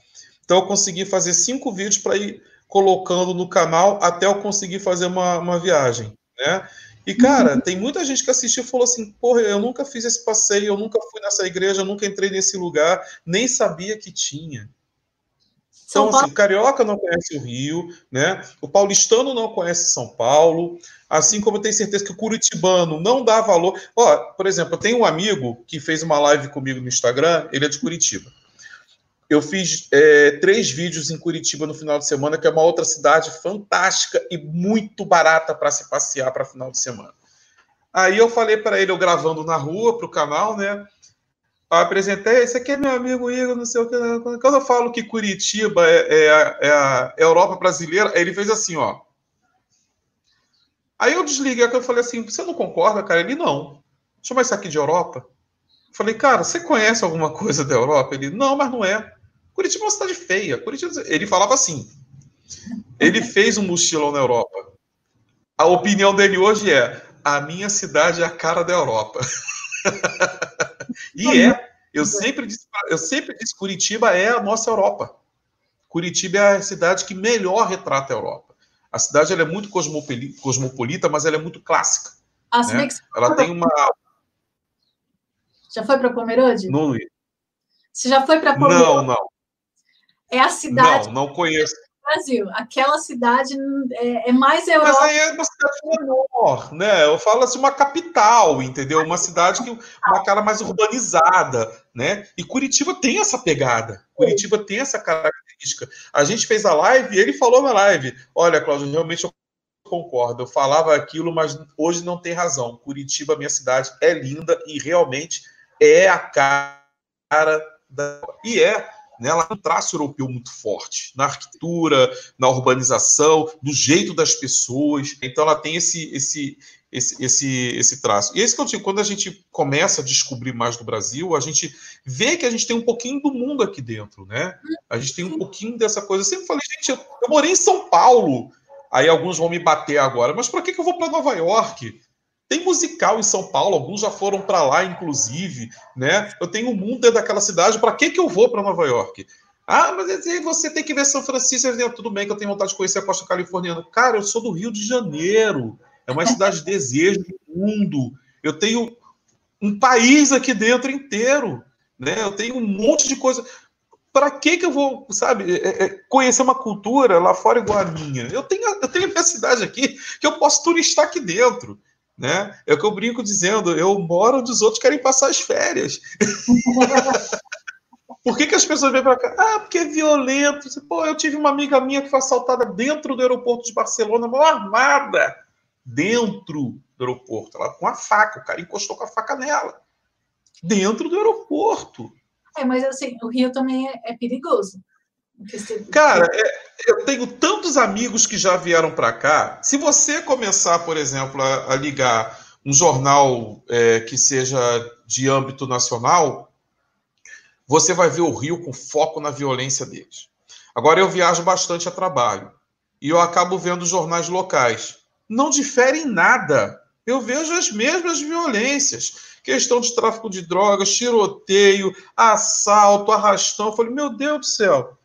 Então eu consegui fazer cinco vídeos para ir colocando no canal até eu conseguir fazer uma, uma viagem, né? E, cara, uhum. tem muita gente que assistiu e falou assim: porra, eu nunca fiz esse passeio, eu nunca fui nessa igreja, eu nunca entrei nesse lugar, nem sabia que tinha. Então, assim, o carioca não conhece o Rio, né? O paulistano não conhece São Paulo, assim como eu tenho certeza que o curitibano não dá valor. Ó, por exemplo, eu tenho um amigo que fez uma live comigo no Instagram, ele é de Curitiba. Eu fiz é, três vídeos em Curitiba no final de semana, que é uma outra cidade fantástica e muito barata para se passear para final de semana. Aí eu falei para ele, eu gravando na rua para o canal, né? Eu apresentei, esse aqui é meu amigo Igor, não sei o que. Quando eu falo que Curitiba é, é, é a Europa brasileira, ele fez assim, ó. Aí eu desliguei, eu falei assim, você não concorda, cara? Ele, não. Chama isso aqui de Europa. Eu falei, cara, você conhece alguma <laughs> coisa da Europa? Ele, não, mas não é. Curitiba é uma cidade feia. Curitiba... Ele falava assim. Ele fez um mochilão na Europa. A opinião dele hoje é: a minha cidade é a cara da Europa. <laughs> e é. Eu sempre, disse, eu sempre disse: Curitiba é a nossa Europa. Curitiba é a cidade que melhor retrata a Europa. A cidade ela é muito cosmopolita, mas ela é muito clássica. Ah, né? Ela tem uma. Já foi para Pomerode? Não, Você já foi para Pomerode? Não, não. É a cidade. Não, não conheço. Brasil. Aquela cidade é, é, mais Europa. Mas aí é uma cidade menor, né? Eu falo assim, uma capital, entendeu? Uma cidade que uma cara mais urbanizada, né? E Curitiba tem essa pegada. Curitiba tem essa característica. A gente fez a live e ele falou na live: olha, Cláudio, realmente eu concordo. Eu falava aquilo, mas hoje não tem razão. Curitiba, minha cidade, é linda e realmente é a cara da. E é né, ela tem um traço europeu muito forte na arquitetura, na urbanização, no jeito das pessoas. Então ela tem esse esse esse, esse, esse traço. E é isso que eu digo, quando a gente começa a descobrir mais do Brasil, a gente vê que a gente tem um pouquinho do mundo aqui dentro, né? A gente tem um pouquinho dessa coisa. Eu sempre falei, gente, eu, eu morei em São Paulo. Aí alguns vão me bater agora, mas para que, que eu vou para Nova York? Tem musical em São Paulo, alguns já foram para lá, inclusive, né? Eu tenho um mundo dentro daquela cidade, para que, que eu vou para Nova York? Ah, mas você tem que ver São Francisco. Tudo bem que eu tenho vontade de conhecer a costa californiana. Cara, eu sou do Rio de Janeiro. É uma cidade de desejo do mundo. Eu tenho um país aqui dentro inteiro. Né? Eu tenho um monte de coisa. Para que, que eu vou, sabe, é, é, conhecer uma cultura lá fora igual a minha? Eu tenho, eu tenho a minha cidade aqui que eu posso turistar aqui dentro. Né? É o que eu brinco dizendo, eu moro onde os outros querem passar as férias. <laughs> Por que, que as pessoas vêm para cá? Ah, porque é violento. Pô, eu tive uma amiga minha que foi assaltada dentro do aeroporto de Barcelona, mal armada, dentro do aeroporto, ela com a faca, o cara encostou com a faca nela, dentro do aeroporto. É, mas assim, o Rio também é, é perigoso. Cara, é, eu tenho tantos amigos que já vieram para cá. Se você começar, por exemplo, a, a ligar um jornal é, que seja de âmbito nacional, você vai ver o Rio com foco na violência deles. Agora, eu viajo bastante a trabalho e eu acabo vendo jornais locais. Não diferem nada. Eu vejo as mesmas violências. Questão de tráfico de drogas, tiroteio, assalto, arrastão. Eu falei, meu Deus do céu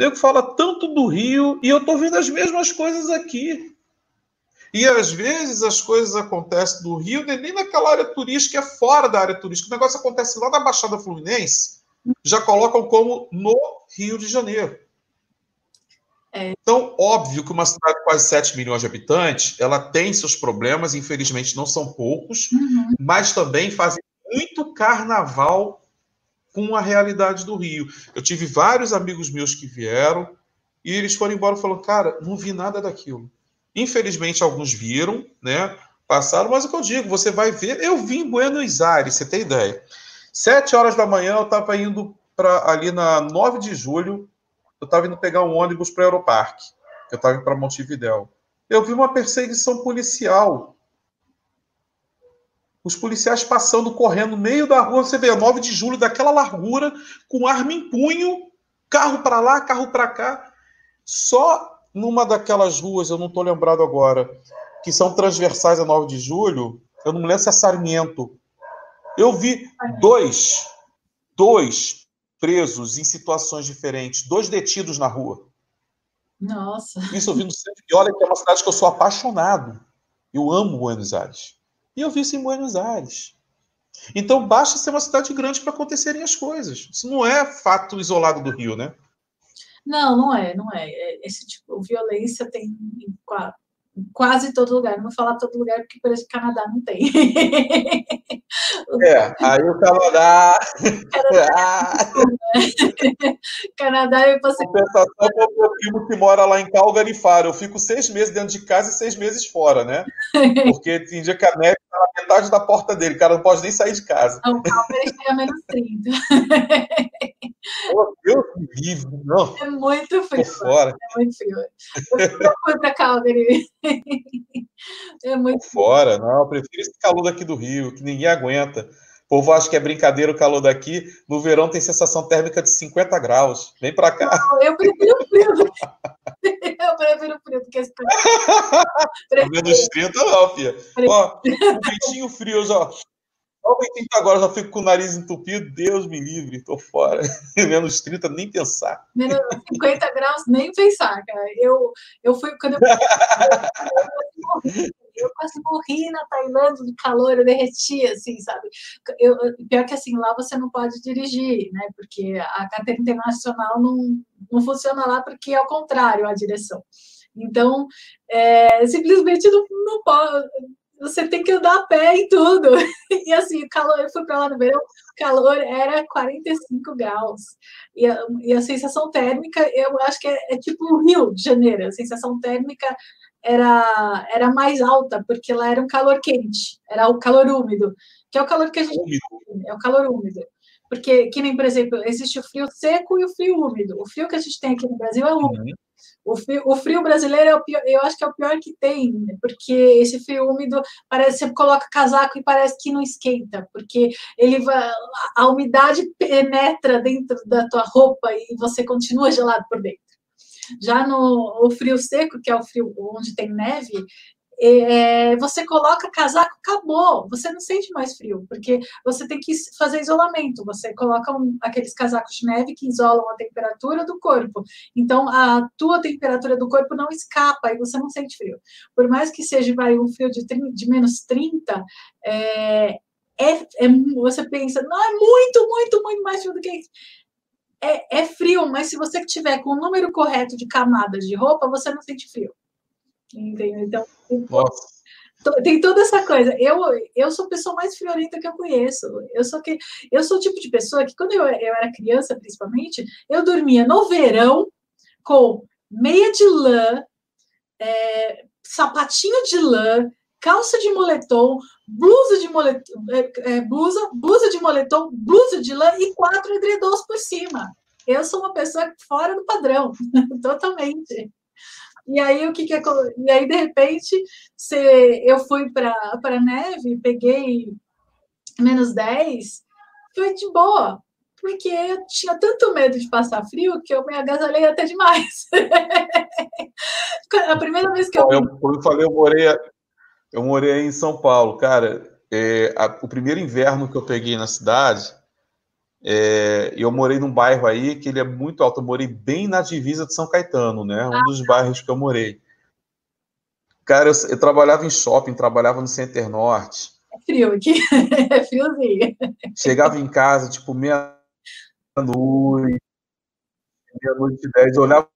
nego fala tanto do Rio e eu estou vendo as mesmas coisas aqui. E às vezes as coisas acontecem do Rio, nem naquela área turística, é fora da área turística. O negócio acontece lá na Baixada Fluminense, já colocam como no Rio de Janeiro. É. Então, óbvio que uma cidade de quase 7 milhões de habitantes, ela tem seus problemas, infelizmente não são poucos, uhum. mas também fazem muito carnaval com a realidade do Rio. Eu tive vários amigos meus que vieram e eles foram embora falando, cara, não vi nada daquilo. Infelizmente, alguns viram, né? Passaram, mas o que eu digo, você vai ver. Eu vim em Buenos Aires, você tem ideia. Sete horas da manhã, eu estava indo para ali na 9 de julho, eu estava indo pegar um ônibus para o Aeroparque, eu estava indo para Montevidéu. Eu vi uma perseguição policial os policiais passando, correndo no meio da rua, você vê, 9 de julho, daquela largura, com arma em punho, carro para lá, carro para cá. Só numa daquelas ruas, eu não estou lembrado agora, que são transversais a 9 de julho, eu não me lembro se é Sarmiento. Eu vi dois, dois presos em situações diferentes, dois detidos na rua. Nossa. Isso eu vi no centro. E olha que é uma cidade que eu sou apaixonado. Eu amo Buenos Aires. E eu vi isso em Buenos Aires. Então basta ser uma cidade grande para acontecerem as coisas. Isso não é fato isolado do Rio, né? Não, não é, não é. é esse tipo, violência tem em quase todo lugar. Não vou falar todo lugar porque, por exemplo, Canadá não tem. É, aí o Canadá. Canadá, <laughs> né? Canadá eu passei. Compensação para o meu primo que mora lá em Calgary Faro. Eu fico seis meses dentro de casa e seis meses fora, né? <laughs> Porque tem dia que a neve na metade da porta dele, o cara não pode nem sair de casa. Não, Calgary chega a menos 30. Oh, Deus não. É muito frio. Fora. É muito frio. Eu fui para Calgary. É muito Tô fora, não. Eu prefiro esse calor daqui do Rio, que ninguém aguenta. O povo acha que é brincadeira o calor daqui. No verão tem sensação térmica de 50 graus. Vem para cá. Não, eu prefiro frio. <laughs> Eu prefiro frio do que esse Menos 30 não, filha. Ó, um ventinho frio, ó. Olha o ventinho agora, já fico com o nariz entupido. Deus me livre, tô fora. <laughs> Menos 30, nem pensar. Menos 50 graus, nem pensar, cara. Eu, eu fui, quando eu, <laughs> eu, quase morri na Tailândia de calor, eu derretia, assim, sabe? Eu, pior que assim, lá você não pode dirigir, né? Porque a carteira internacional não, não funciona lá, porque é o contrário a direção. Então, é, simplesmente não, não pode você tem que andar a pé e tudo. <laughs> E assim, calor, eu fui para lá no verão, calor era 45 graus. E a, e a sensação térmica, eu acho que é, é, tipo o Rio de Janeiro, a sensação térmica era, era mais alta, porque lá era um calor quente, era o calor úmido, que é o calor que a gente tem, é o calor úmido. Porque, que nem, por exemplo, existe o frio seco e o frio úmido. O frio que a gente tem aqui no Brasil é úmido. Uhum. O frio, o frio, brasileiro é o pior, eu acho que é o pior que tem, porque esse frio úmido parece que você coloca casaco e parece que não esquenta, porque ele vai, a umidade penetra dentro da tua roupa e você continua gelado por dentro. Já no o frio seco, que é o frio onde tem neve, é, você coloca casaco, acabou, você não sente mais frio, porque você tem que fazer isolamento, você coloca um, aqueles casacos de neve que isolam a temperatura do corpo, então a tua temperatura do corpo não escapa e você não sente frio. Por mais que seja vai, um frio de, 30, de menos 30, é, é, é, você pensa, não, é muito, muito, muito mais frio do que isso. É, é frio, mas se você tiver com o número correto de camadas de roupa, você não sente frio. Entendeu? Então, Nossa. tem toda essa coisa. Eu, eu sou a pessoa mais friorenta que eu conheço. Eu sou, que, eu sou o tipo de pessoa que, quando eu, eu era criança, principalmente, eu dormia no verão com meia de lã, é, sapatinho de lã, calça de moletom, blusa de moletom, é, é, blusa, blusa de moletom, blusa de lã e quatro edredons por cima. Eu sou uma pessoa fora do padrão, <laughs> totalmente. E aí o que, que é, e aí de repente se eu fui para para neve, peguei menos 10, foi de boa, porque eu tinha tanto medo de passar frio que eu me agasalhei até demais. <laughs> a primeira vez que eu. eu eu falei, eu morei, eu morei em São Paulo, cara. É, a, o primeiro inverno que eu peguei na cidade, é, eu morei num bairro aí que ele é muito alto. Eu morei bem na divisa de São Caetano, né? Um ah, dos bairros que eu morei. Cara, eu, eu, trabalhava em shopping, trabalhava no Center Norte. É frio aqui, <laughs> é friozinho. Chegava em casa, tipo, meia-noite, meia-noite e dez, olhava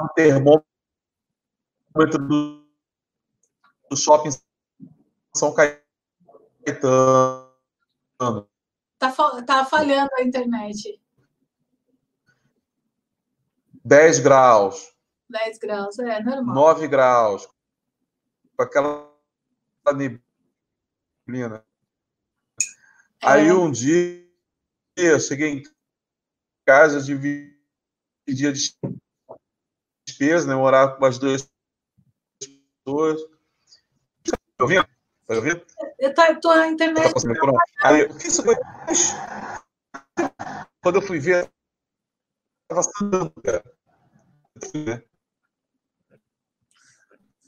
o termômetro do, do shopping São Caetano Tá, tá falhando a internet. 10 graus. 10 graus, é normal. 9 graus. Com aquela neblina. É. Aí um dia eu cheguei em casa, dividi dia de despesa, né? Morar com as duas pessoas. Tá ouvindo? Tá ouvindo? Eu tô, eu tô na internet. Aí, o que isso foi? Quando eu fui ver, estava sandando, cara.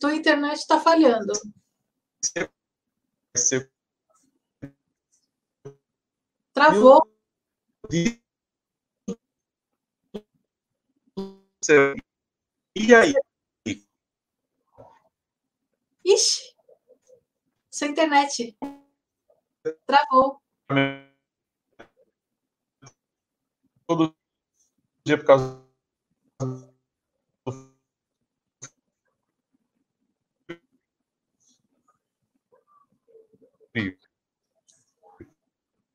Tua internet está falhando. Travou. E aí? Ixi, sua internet travou. Todo dia por causa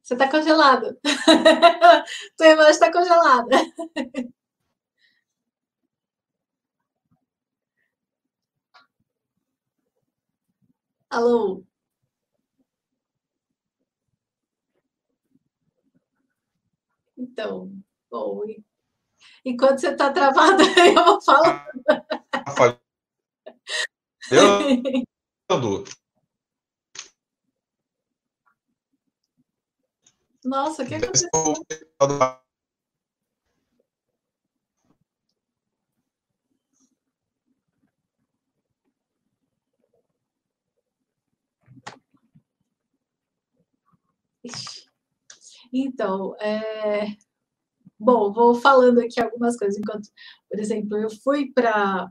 Você está congelado. <laughs> Tua imagem está congelada. <laughs> Alô? Então, bom, enquanto você está travado, <laughs> eu vou falar. Eu, Nossa, o que aconteceu? Então, é... bom, vou falando aqui algumas coisas. Enquanto, por exemplo, eu fui para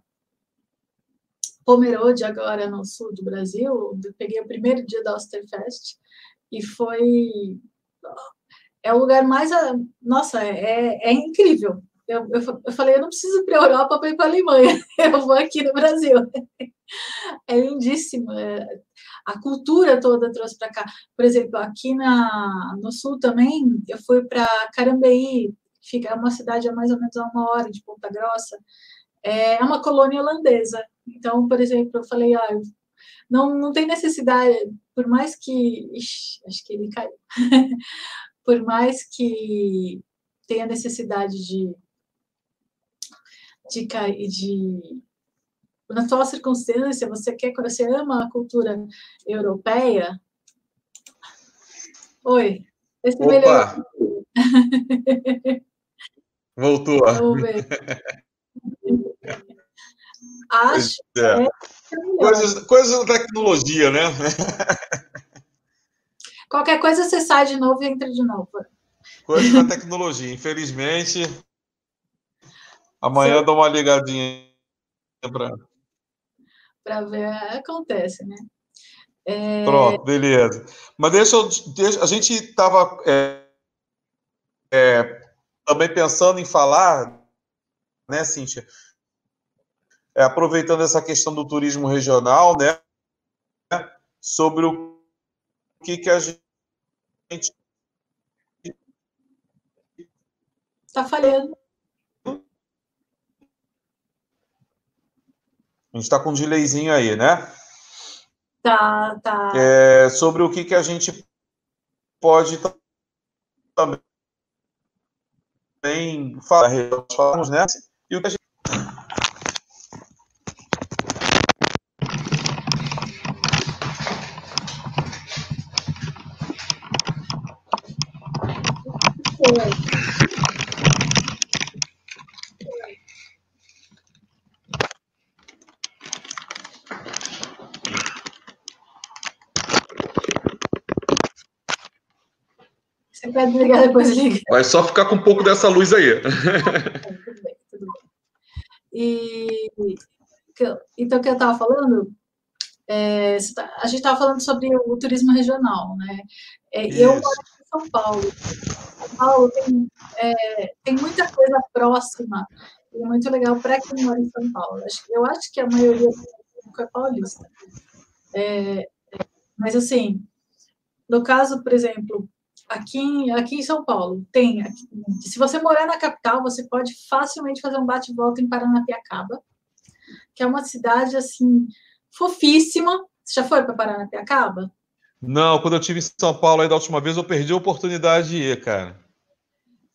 Pomerode, agora no sul do Brasil, peguei o primeiro dia da Osterfest e foi é o lugar mais. Nossa, é, é incrível. Eu, eu, eu, falei, eu não preciso ir para a Europa para ir para a Alemanha, <laughs> eu vou aqui no Brasil. É lindíssimo. É, a cultura toda trouxe para cá. Por exemplo, aqui na, no sul também, eu fui para Carambeí, fica é uma cidade a mais ou menos uma hora de Ponta Grossa. É uma colônia holandesa. Então, por exemplo, eu falei, ah, não, não tem necessidade, por mais que. Ixi, acho que ele caiu. <laughs> por mais que tenha necessidade de. De, de na sua circunstância, você quer, você ama a cultura europeia. Oi, esse Opa. <laughs> Voltou. Vamos ver. Acho é. é coisas, coisas da tecnologia, né? Qualquer coisa você sai de novo e entra de novo. Coisas da tecnologia. Infelizmente, amanhã Sim. dou uma ligadinha para para ver, acontece, né? É... Pronto, beleza. Mas deixa eu. Deixa, a gente estava é, é, também pensando em falar, né, Cíntia? É, aproveitando essa questão do turismo regional, né? Sobre o que, que a gente. Está falhando. A gente está com um delayzinho aí, né? Tá, tá. É, sobre o que, que a gente pode também falar, falamos, né? E o que a gente vai desligar depois liga. Vai só ficar com um pouco dessa luz aí. tudo bem, tudo bem. E então o que eu estava falando, é, tá, a gente estava falando sobre o, turismo regional, né? É, eu moro em São Paulo. São Paulo tem, é, tem muita coisa próxima e é muito legal para quem mora em São Paulo. Eu acho que a maioria do público é paulista. É, mas assim, no caso, por exemplo, aqui, aqui em São Paulo, tem. Aqui, se você morar na capital, você pode facilmente fazer um bate-volta em Paranapiacaba, que é uma cidade assim fofíssima. Você já foi para Paranapiacaba? Não, quando eu tive em São Paulo aí da última vez, eu perdi a oportunidade de ir, cara.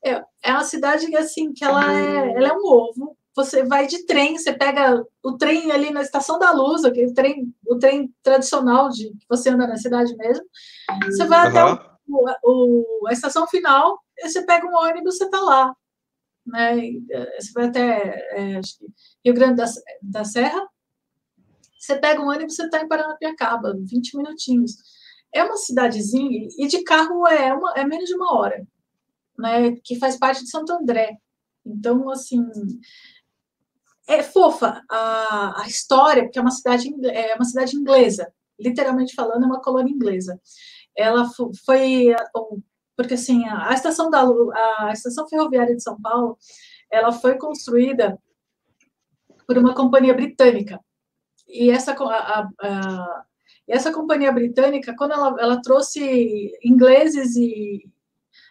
É, é uma cidade assim que ela é, ela é um ovo. Você vai de trem, você pega o trem ali na Estação da Luz, aquele trem, o trem tradicional de que você anda na cidade mesmo. Você vai uhum. até o o, a estação final, você pega um ônibus, você está lá. Né? Você vai até é, Rio Grande da, da Serra, você pega um ônibus, você está em Paranapiacaba, 20 minutinhos. É uma cidadezinha, e de carro é, uma, é menos de uma hora. né, que faz parte de Santo André. Então, assim, é fofa a, a história, porque é uma cidade é uma cidade inglesa, literalmente falando, é uma colônia inglesa. Ela foi porque assim a, estação da a estação ferroviária de São Paulo, ela foi construída por uma companhia britânica. E essa a, a, essa companhia britânica, quando ela, ela trouxe ingleses e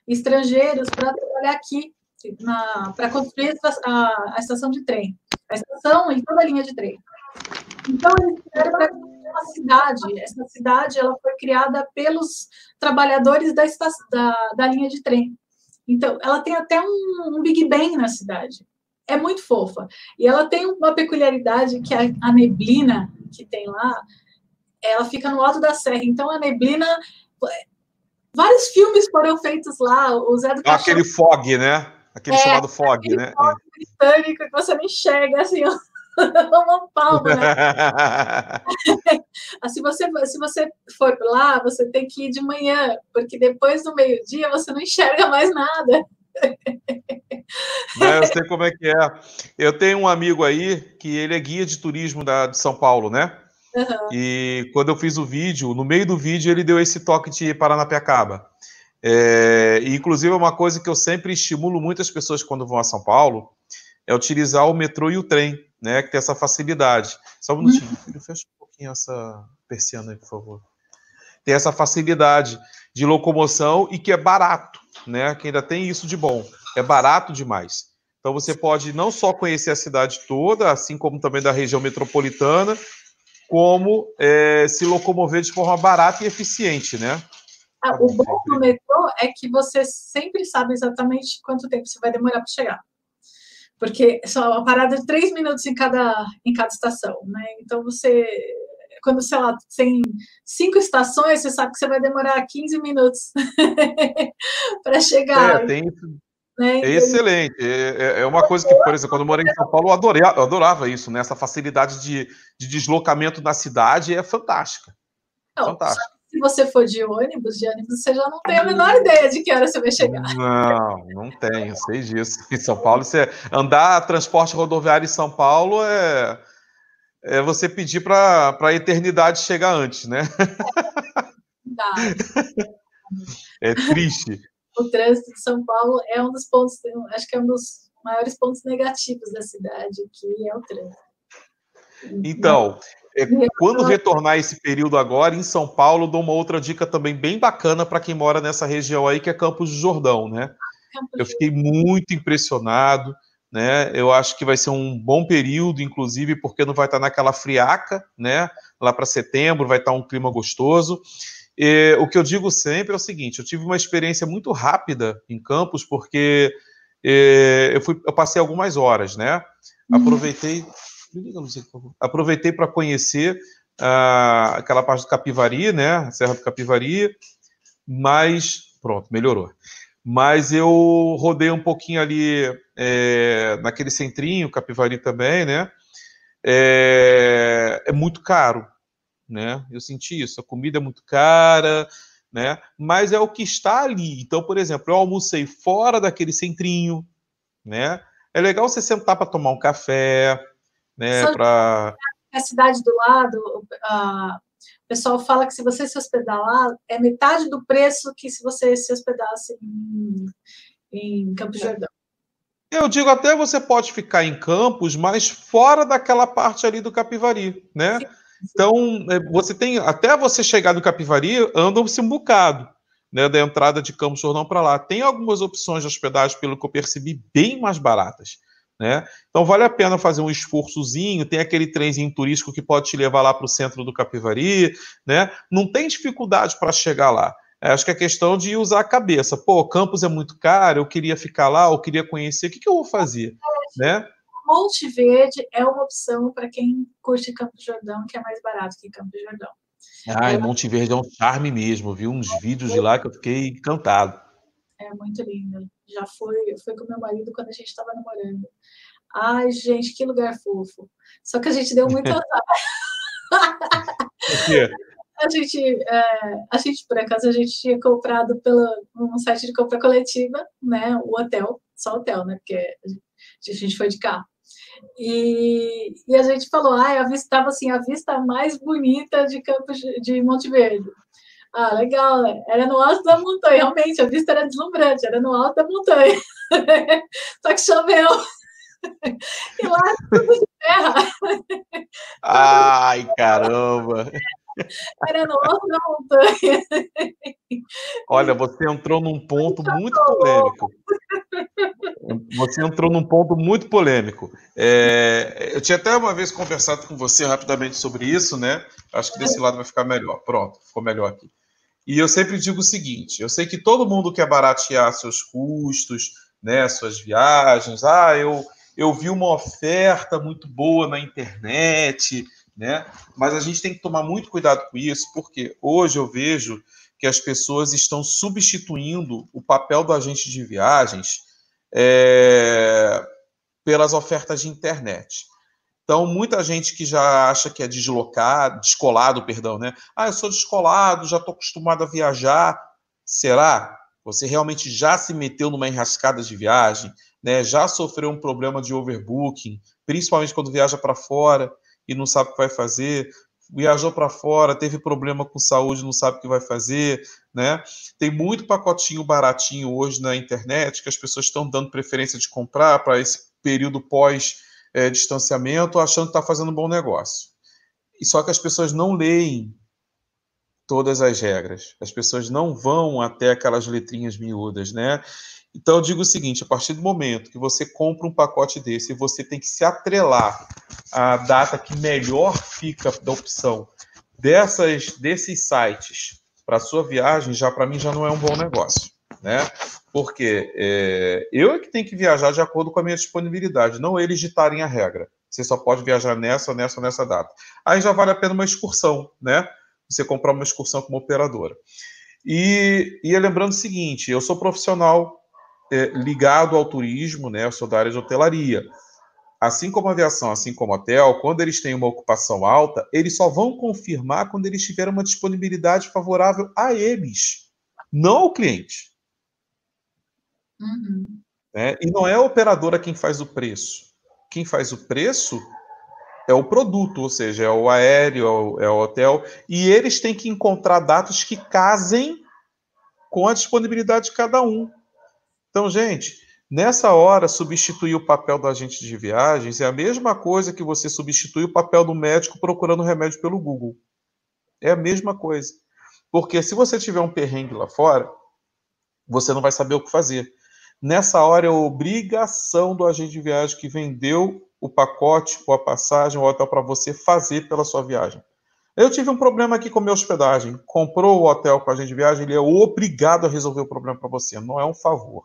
estrangeiros para trabalhar aqui para construir a, a, estação de trem, a estação e toda a linha de trem. Então eles para uma cidade. Essa cidade ela foi criada pelos trabalhadores da, da, da linha de trem. Então ela tem até um, um Big Bang na cidade. É muito fofa. E ela tem uma peculiaridade que a, a neblina que tem lá, ela fica no alto da serra. Então a neblina vários filmes foram feitos lá. O Zé do Aquele fog, né? Aquele é, chamado fog, né? Fog britânico que você não enxerga assim, ó. <laughs> uma palma, né? <laughs> se, você, se você for lá, você tem que ir de manhã, porque depois do meio-dia você não enxerga mais nada. Não, eu sei <laughs> como é que é. Eu tenho um amigo aí que ele é guia de turismo da, de São Paulo, né? Uhum. E quando eu fiz o vídeo, no meio do vídeo ele deu esse toque de Paranapiacaba. É, e, inclusive, é uma coisa que eu sempre estimulo muitas pessoas quando vão a São Paulo é utilizar o metrô e o trem, né? Que tem essa facilidade. Só um minutinho, uhum. filho, fecha um pouquinho essa persiana aí, por favor. Tem essa facilidade de locomoção e que é barato, né? Que ainda tem isso de bom. É barato demais. Então você pode não só conhecer a cidade toda, assim como também da região metropolitana, como é, se locomover de forma barata e eficiente, né? Ah, o bom do metrô é que você sempre sabe exatamente quanto tempo você vai demorar para chegar. Porque é só uma parada de três minutos em cada, em cada estação, né? Então você, quando, sei lá, tem cinco estações, você sabe que você vai demorar 15 minutos <laughs> para chegar. É, tem né? É excelente. É, é, é, uma coisa que, por exemplo, quando eu morei em São Paulo, eu, adorei, eu adorava isso, né? Essa facilidade de, de deslocamento na cidade é fantástica. Não, fantástica. Se você for de ônibus, de ônibus, você já não tem a menor ideia de que hora você vai chegar. Não, não tenho, sei disso. Em São Paulo, você andar transporte rodoviário em São Paulo é, é você pedir para a eternidade chegar antes, né? É, é triste o trânsito de São Paulo é um dos pontos, acho que é um dos maiores pontos negativos da cidade, que é o trânsito. Então, é, quando retornar esse período agora, em São Paulo, dou uma outra dica também bem bacana para quem mora nessa região aí, que é Campos do Jordão, né? Eu fiquei muito impressionado, né? Eu acho que vai ser um bom período, inclusive, porque não vai estar naquela friaca, né? Lá para setembro vai estar um clima gostoso. E, o que eu digo sempre é o seguinte: eu tive uma experiência muito rápida em Campos, porque e, eu, fui, eu passei algumas horas, né? Uhum. Aproveitei. Aproveitei para conhecer uh, aquela parte do Capivari, né? Serra do Capivari, mas pronto, melhorou. Mas eu rodei um pouquinho ali é, naquele centrinho, Capivari também, né? É, é muito caro, né? Eu senti isso. A comida é muito cara, né? Mas é o que está ali. Então, por exemplo, eu almocei fora daquele centrinho, né? É legal você sentar para tomar um café, né? Para a cidade do lado, a... o pessoal fala que se você se hospedar lá, é metade do preço que se você se hospedasse em, em Campos. Jordão. Eu digo até você pode ficar em Campos, mas fora daquela parte ali do Capivari, né? Sim. Então, é, você tem, até você chegar no Capivari, andam-se um bocado, né, da entrada de Campos Jordão para lá. Tem algumas opções de hospedagem, pelo que eu percebi, bem mais baratas. Né? Então vale a pena fazer um esforçozinho, tem aquele trenzinho turístico que pode te levar lá para o centro do Capivari, né? Não tem dificuldade para chegar lá. É, acho que é questão de usar a cabeça. Pô, Campos é muito caro, eu queria ficar lá, eu queria conhecer, o que, que eu vou fazer? Né? Monte Verde é uma opção para quem curte Campo Jordão, que é mais barato que Campo Jordão. Ah, é, Monte Verde é um charme mesmo, viu? Uns vídeos de lá que eu fiquei encantado. É muito lindo. Já fui, eu fui com meu marido quando a gente estava namorando. Ai, gente, que lugar fofo. Só que a gente deu muito azar. <laughs> a gente, é, a gente, por acaso, a gente tinha comprado pelo um site de compra coletiva, né? O hotel, só hotel, né? Porque a gente foi de carro. E, e a gente falou, ah, a vista estava assim, a vista mais bonita de Campos de Monte Verde. Ah, legal, né? Era no alto da montanha, realmente, a vista era deslumbrante, era no alto da montanha. <laughs> Só que choveu. <laughs> E lá tudo de terra. Ai, caramba! Era no alto da montanha. Olha, você entrou num ponto muito polêmico. Você entrou num ponto muito polêmico. É, eu tinha até uma vez conversado com você rapidamente sobre isso, né? Acho que desse lado vai ficar melhor. Pronto, ficou melhor aqui. E eu sempre digo o seguinte: eu sei que todo mundo quer baratear seus custos, né, suas viagens. Ah, eu, eu vi uma oferta muito boa na internet, né? Mas a gente tem que tomar muito cuidado com isso, porque hoje eu vejo que as pessoas estão substituindo o papel do agente de viagens é, pelas ofertas de internet. Então, muita gente que já acha que é deslocado, descolado, perdão, né? Ah, eu sou descolado, já estou acostumado a viajar. Será? Você realmente já se meteu numa enrascada de viagem, né? Já sofreu um problema de overbooking, principalmente quando viaja para fora e não sabe o que vai fazer, viajou para fora, teve problema com saúde, não sabe o que vai fazer, né? Tem muito pacotinho baratinho hoje na internet que as pessoas estão dando preferência de comprar para esse período pós é, distanciamento, achando que está fazendo um bom negócio. E só que as pessoas não leem todas as regras. As pessoas não vão até aquelas letrinhas miúdas, né? Então eu digo o seguinte: a partir do momento que você compra um pacote desse, você tem que se atrelar à data que melhor fica da opção dessas desses sites para sua viagem, já para mim já não é um bom negócio, né? Porque é, eu é que tenho que viajar de acordo com a minha disponibilidade, não eles ditarem a regra. Você só pode viajar nessa, nessa, nessa data. Aí já vale a pena uma excursão, né? Você comprar uma excursão como operadora. E, e lembrando o seguinte, eu sou profissional é, ligado ao turismo, né? Eu sou da área de hotelaria. Assim como aviação, assim como hotel, quando eles têm uma ocupação alta, eles só vão confirmar quando eles tiverem uma disponibilidade favorável a eles, não ao cliente. Uhum. Né? E não é a operadora quem faz o preço. Quem faz o preço é o produto, ou seja, é o aéreo, é o, é o hotel, e eles têm que encontrar datas que casem com a disponibilidade de cada um. Então, gente, nessa hora, substituir o papel do agente de viagens é a mesma coisa que você substituir o papel do médico procurando remédio pelo Google. É a mesma coisa. Porque se você tiver um perrengue lá fora, você não vai saber o que fazer. Nessa hora é obrigação do agente de viagem que vendeu o pacote ou a passagem ou hotel para você fazer pela sua viagem. Eu tive um problema aqui com a minha hospedagem. Comprou o hotel com a agente de viagem, ele é obrigado a resolver o problema para você, não é um favor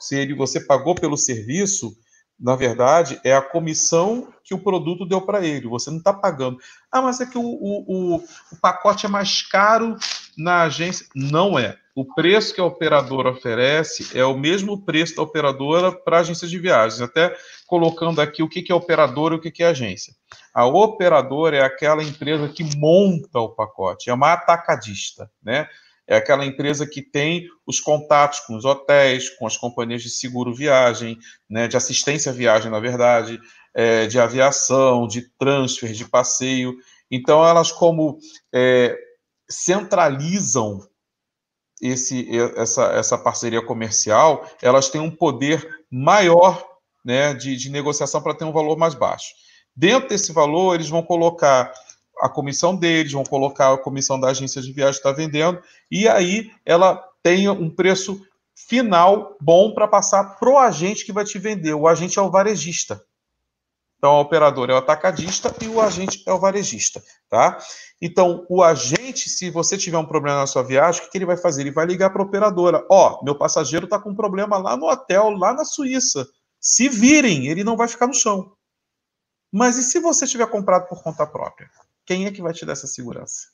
se ele, você pagou pelo serviço, na verdade, é a comissão que o produto deu para ele. Você não está pagando. Ah, mas é que o, o, o, o, pacote é mais caro na agência. Não é. O preço que a operadora oferece é o mesmo preço da operadora para agência de viagens. Até colocando aqui o que, é operadora e o que, que é agência. A operadora é aquela empresa que monta o pacote, é uma atacadista, né? é aquela empresa que tem os contatos com os hotéis, com as companhias de seguro viagem, né, de assistência viagem, na verdade, é, de aviação, de transfer, de passeio. Então, elas, como é, centralizam esse, essa, essa parceria comercial, elas têm um poder maior né, de, de negociação para ter um valor mais baixo. Dentro desse valor, eles vão colocar a comissão deles, vão colocar a comissão da agência de viagem que está vendendo, e aí ela tenha um preço final bom para passar para o agente que vai te vender. O agente é o varejista. Então, o operador é o atacadista e o agente é o varejista, tá? Então, o agente, se você tiver um problema na sua viagem, o que, ele vai fazer? Ele vai ligar para a operadora. Ó, oh, meu passageiro está com um problema lá no hotel, lá na Suíça. Se virem, ele não vai ficar no chão. Mas e se você tiver comprado por conta própria? Quem é que vai te dar essa segurança?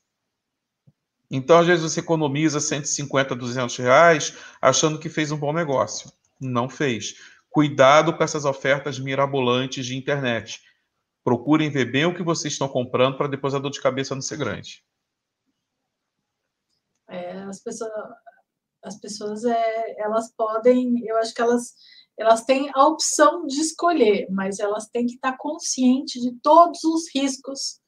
Então, às vezes, você economiza 150, 200 reais achando que fez um bom negócio. Não fez. Cuidado com essas ofertas mirabolantes de internet. Procurem ver bem o que vocês estão comprando para depois a dor de cabeça não ser grande. as pessoas, as pessoas é, elas podem, eu acho que elas elas têm a opção de escolher, mas elas têm que estar conscientes de todos os riscos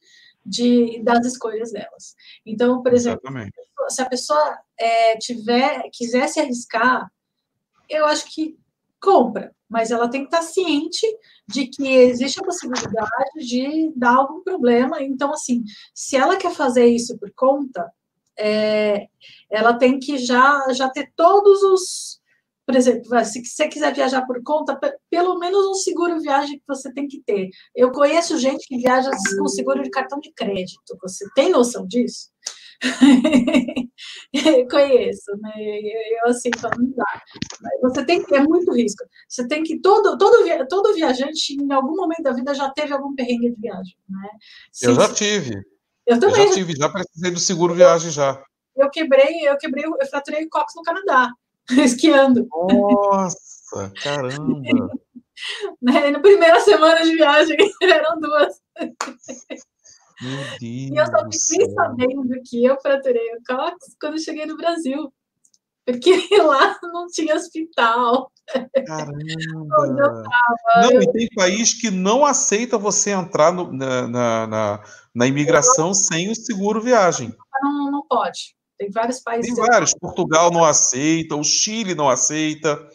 de, das escolhas delas. Então, por exemplo, Exatamente. se a pessoa é, tiver, quiser se arriscar, eu acho que compra, mas ela tem que estar ciente de que existe a possibilidade de dar algum problema. Então, assim, se ela quer fazer isso por conta, é, ela tem que já, já ter todos os. Por exemplo, se você quiser viajar por conta, pelo menos um seguro viagem que você tem que ter. Eu conheço gente que viaja com seguro de cartão de crédito. Você tem noção disso? <laughs> conheço, né? Eu assim, não dá. Você tem que, é muito risco. Você tem que, todo, todo, todo viajante, em algum momento da vida, já teve algum perrengue de viagem, né? Eu já tive. Eu também. Eu já tive, já precisei do seguro viagem já. Eu quebrei, eu quebrei, eu fraturei o cox no Canadá, <laughs> esquiando. Nossa, caramba! <laughs> né? Na primeira semana de viagem, eram duas. E eu só fiquei sabendo que eu fraturei o cóccix quando eu cheguei no Brasil. Porque <laughs> lá não tinha hospital. Caramba! Não, eu... e tem país que não aceita você entrar no, na, na, na, na, imigração sem o seguro viagem. Não, não pode. Tem vários países. Tem vários. Portugal não aceita, o Chile não aceita.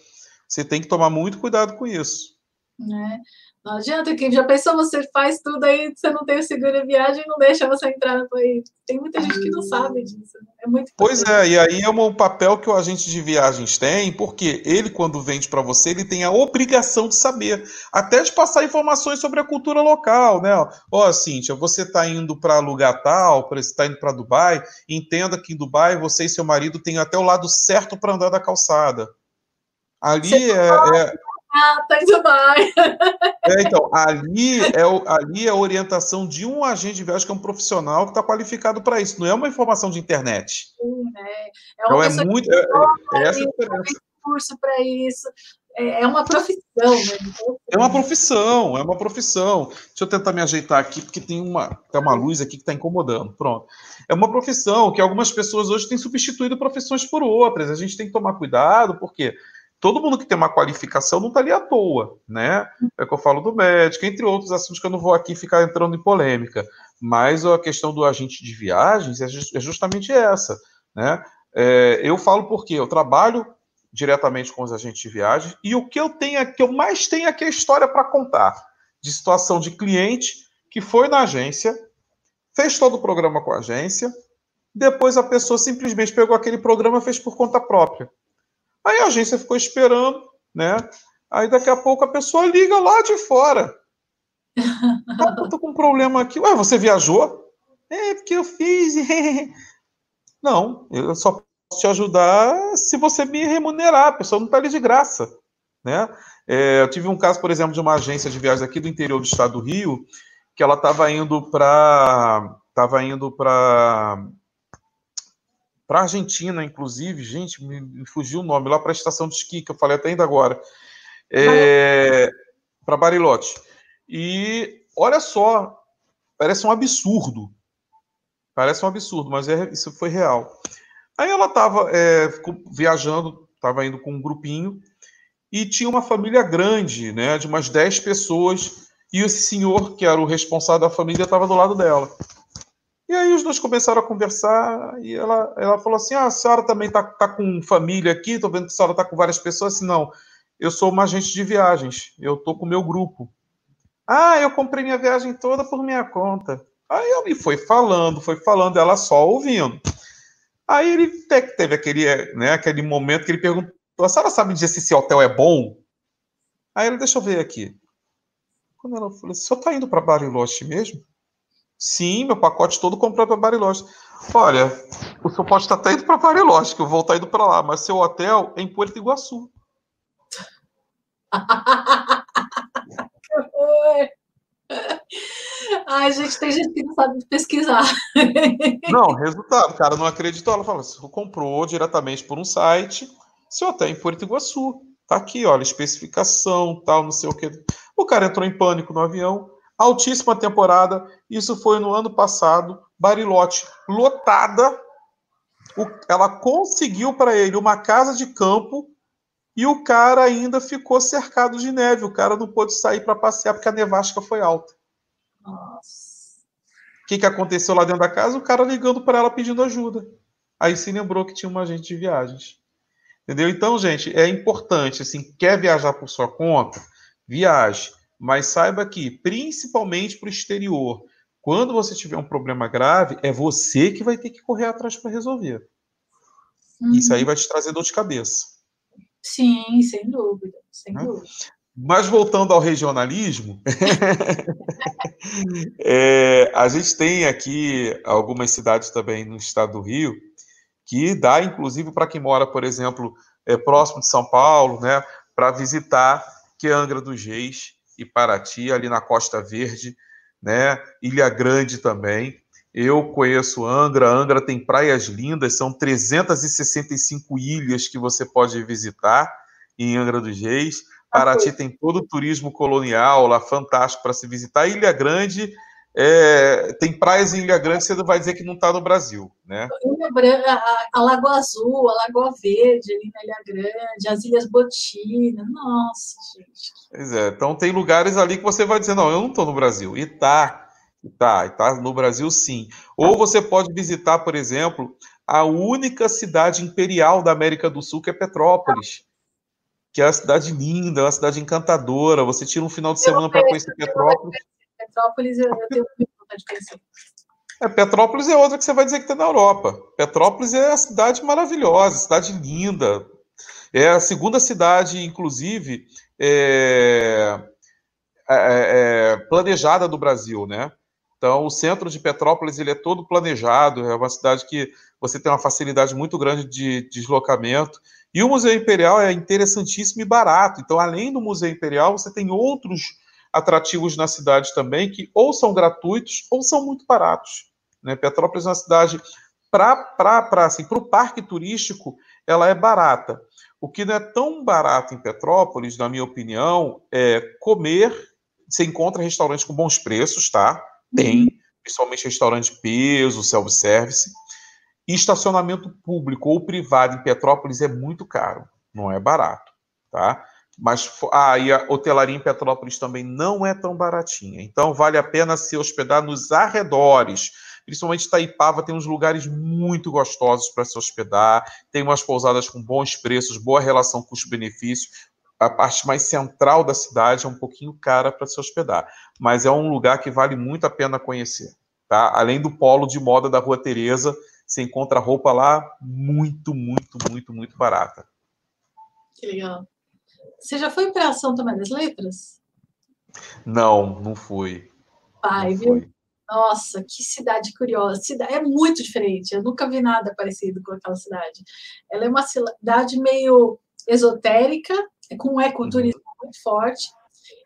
Você tem que tomar muito cuidado com isso. Né? Não adianta que já pensou, você faz tudo aí, você não tem o seguro de viagem não deixa você entrar no país. Tem muita gente que não sabe disso. Né? É muito Pois é, e aí é um papel que o agente de viagens tem, porque ele, quando vende para você, ele tem a obrigação de saber, até de passar informações sobre a cultura local, né? Ó, oh, Cíntia, você está indo para lugar tal, você está indo para Dubai, entenda que em Dubai você e seu marido têm até o lado certo para andar da calçada. Ali é, é, ah, tá em Dubai. É, então, ali é, o, ali é a orientação de um agente de viagem que é um profissional que está qualificado para isso. Não é uma informação de internet. Sim, né? É, uma então é muito. É, é, essa diferença. curso para isso. É, é uma profissão, né? É uma profissão, é uma profissão. Deixa eu tentar me ajeitar aqui, porque tem uma, tem uma luz aqui que está incomodando. Pronto. É uma profissão que algumas pessoas hoje têm substituído profissões por outras. A gente tem que tomar cuidado, porque quê? Todo mundo que tem uma qualificação não está ali à toa, né? É que eu falo do médico, entre outros assuntos que eu não vou aqui ficar entrando em polêmica. Mas a questão do agente de viagens é, é justamente essa, né? É, eu falo porque eu trabalho diretamente com os agentes de viagem e o que eu tenho, que eu mais tenho aqui é história para contar de situação de cliente que foi na agência, fez todo o programa com a agência, depois a pessoa simplesmente pegou aquele programa e fez por conta própria. Aí a agência ficou esperando, né? Aí daqui a pouco a pessoa liga lá de fora. Ah, eu tô com um problema aqui. Ué, você viajou? É, porque eu fiz. <laughs> não, eu só posso te ajudar se você me remunerar. A pessoa não está ali de graça, né? É, eu tive um caso, por exemplo, de uma agência de viagens aqui do interior do estado do Rio, que ela estava indo para estava indo para para a Argentina, inclusive, gente, me, fugiu o nome, lá para a estação de esqui, que eu falei até ainda agora, é, para Bariloche. E olha só, parece um absurdo, parece um absurdo, mas é, isso foi real. Aí ela estava é, viajando, estava indo com um grupinho, e tinha uma família grande, né, de umas 10 pessoas, e esse senhor, que era o responsável da família, estava do lado dela. E aí os dois começaram a conversar e ela, ela falou assim: ah, a senhora também está tá com família aqui, estou vendo que a senhora está com várias pessoas. Assim, não, eu sou uma agente de viagens, eu estou com o meu grupo. Ah, eu comprei minha viagem toda por minha conta. Aí ele foi falando, foi falando, ela só ouvindo. Aí ele teve aquele, né, aquele momento que ele perguntou: a senhora sabe dizer se esse hotel é bom? Aí ele, deixa eu ver aqui. Quando ela falou: o senhor está indo para Bariloche mesmo? Sim, meu pacote todo comprado para Bariloche. Olha, o seu pode estar até indo para Bariloche, que eu vou estar indo para lá, mas seu hotel é em Puerto Iguaçu. <laughs> Ai, gente, tem gente que não sabe pesquisar. Não, resultado, cara, não acreditou. Ela falou: você comprou diretamente por um site, seu hotel é em Puerto Iguaçu. Tá aqui, olha, especificação, tal, não sei o que. O cara entrou em pânico no avião, altíssima temporada. Isso foi no ano passado. Barilote lotada, o, ela conseguiu para ele uma casa de campo e o cara ainda ficou cercado de neve. O cara não pôde sair para passear porque a nevasca foi alta. Nossa. O que, que aconteceu lá dentro da casa? O cara ligando para ela pedindo ajuda. Aí se lembrou que tinha uma agente de viagens. Entendeu? Então, gente, é importante, assim, quer viajar por sua conta? Viaje. Mas saiba que, principalmente para o exterior, quando você tiver um problema grave, é você que vai ter que correr atrás para resolver. Uhum. Isso aí vai te trazer dor de cabeça. Sim, sem dúvida, sem né? dúvida. Mas voltando ao regionalismo, <laughs> é, a gente tem aqui algumas cidades também no estado do Rio que dá, inclusive, para quem mora, por exemplo, é, próximo de São Paulo, né, para visitar, que é Angra dos Reis e Paraty, ali na Costa Verde, né, Ilha Grande também. Eu conheço Angra, Angra tem praias lindas, são 365 ilhas que você pode visitar em Angra dos Reis. Paraty tem todo o turismo colonial lá, fantástico para se visitar. Ilha Grande, é, tem praias em Ilha Grande, você vai dizer que não está no Brasil, né? Ilha Branca, a, a Lagoa Azul, a Lagoa Verde, ali na Ilha Grande, as Ilhas Botina, nossa, gente. Pois é, então tem lugares ali que você vai dizer, não, eu não estou no Brasil. E tá, tá, tá no Brasil sim. Ou você pode visitar, por exemplo, a única cidade imperial da América do Sul, que é Petrópolis que é uma cidade linda, é uma cidade encantadora. Você tira um final de semana para conhecer Petrópolis. Petrópolis eu tenho muita vontade de conhecer. É, Petrópolis é outra que você vai dizer que está na Europa. Petrópolis é a cidade maravilhosa, cidade linda. É a segunda cidade, inclusive, é, é, é, planejada do Brasil, né? Então, o centro de Petrópolis ele é todo planejado, é uma cidade que você tem uma facilidade muito grande de deslocamento. E o Museu Imperial é interessantíssimo e barato. Então, além do Museu Imperial, você tem outros atrativos na cidade também que ou são gratuitos ou são muito baratos. Né? Petrópolis é uma cidade para assim, o parque turístico, ela é barata. O que não é tão barato em Petrópolis, na minha opinião, é comer. Você encontra restaurantes com bons preços, tá? Tem, uhum. principalmente restaurante de peso, self-service e estacionamento público ou privado em Petrópolis é muito caro, não é barato, tá? Mas ah, e a hotelaria em Petrópolis também não é tão baratinha. Então vale a pena se hospedar nos arredores. Principalmente Itaipava tem uns lugares muito gostosos para se hospedar, tem umas pousadas com bons preços, boa relação custo-benefício. A parte mais central da cidade é um pouquinho cara para se hospedar, mas é um lugar que vale muito a pena conhecer. Tá? Além do polo de moda da Rua Tereza, você encontra roupa lá muito, muito, muito, muito barata. Que legal. Você já foi para São Tomé das Letras? Não, não fui. Pai, não viu? Fui. Nossa, que cidade curiosa. Cidade é muito diferente. Eu nunca vi nada parecido com aquela cidade. Ela é uma cidade meio esotérica, com um ecoturismo uhum. muito forte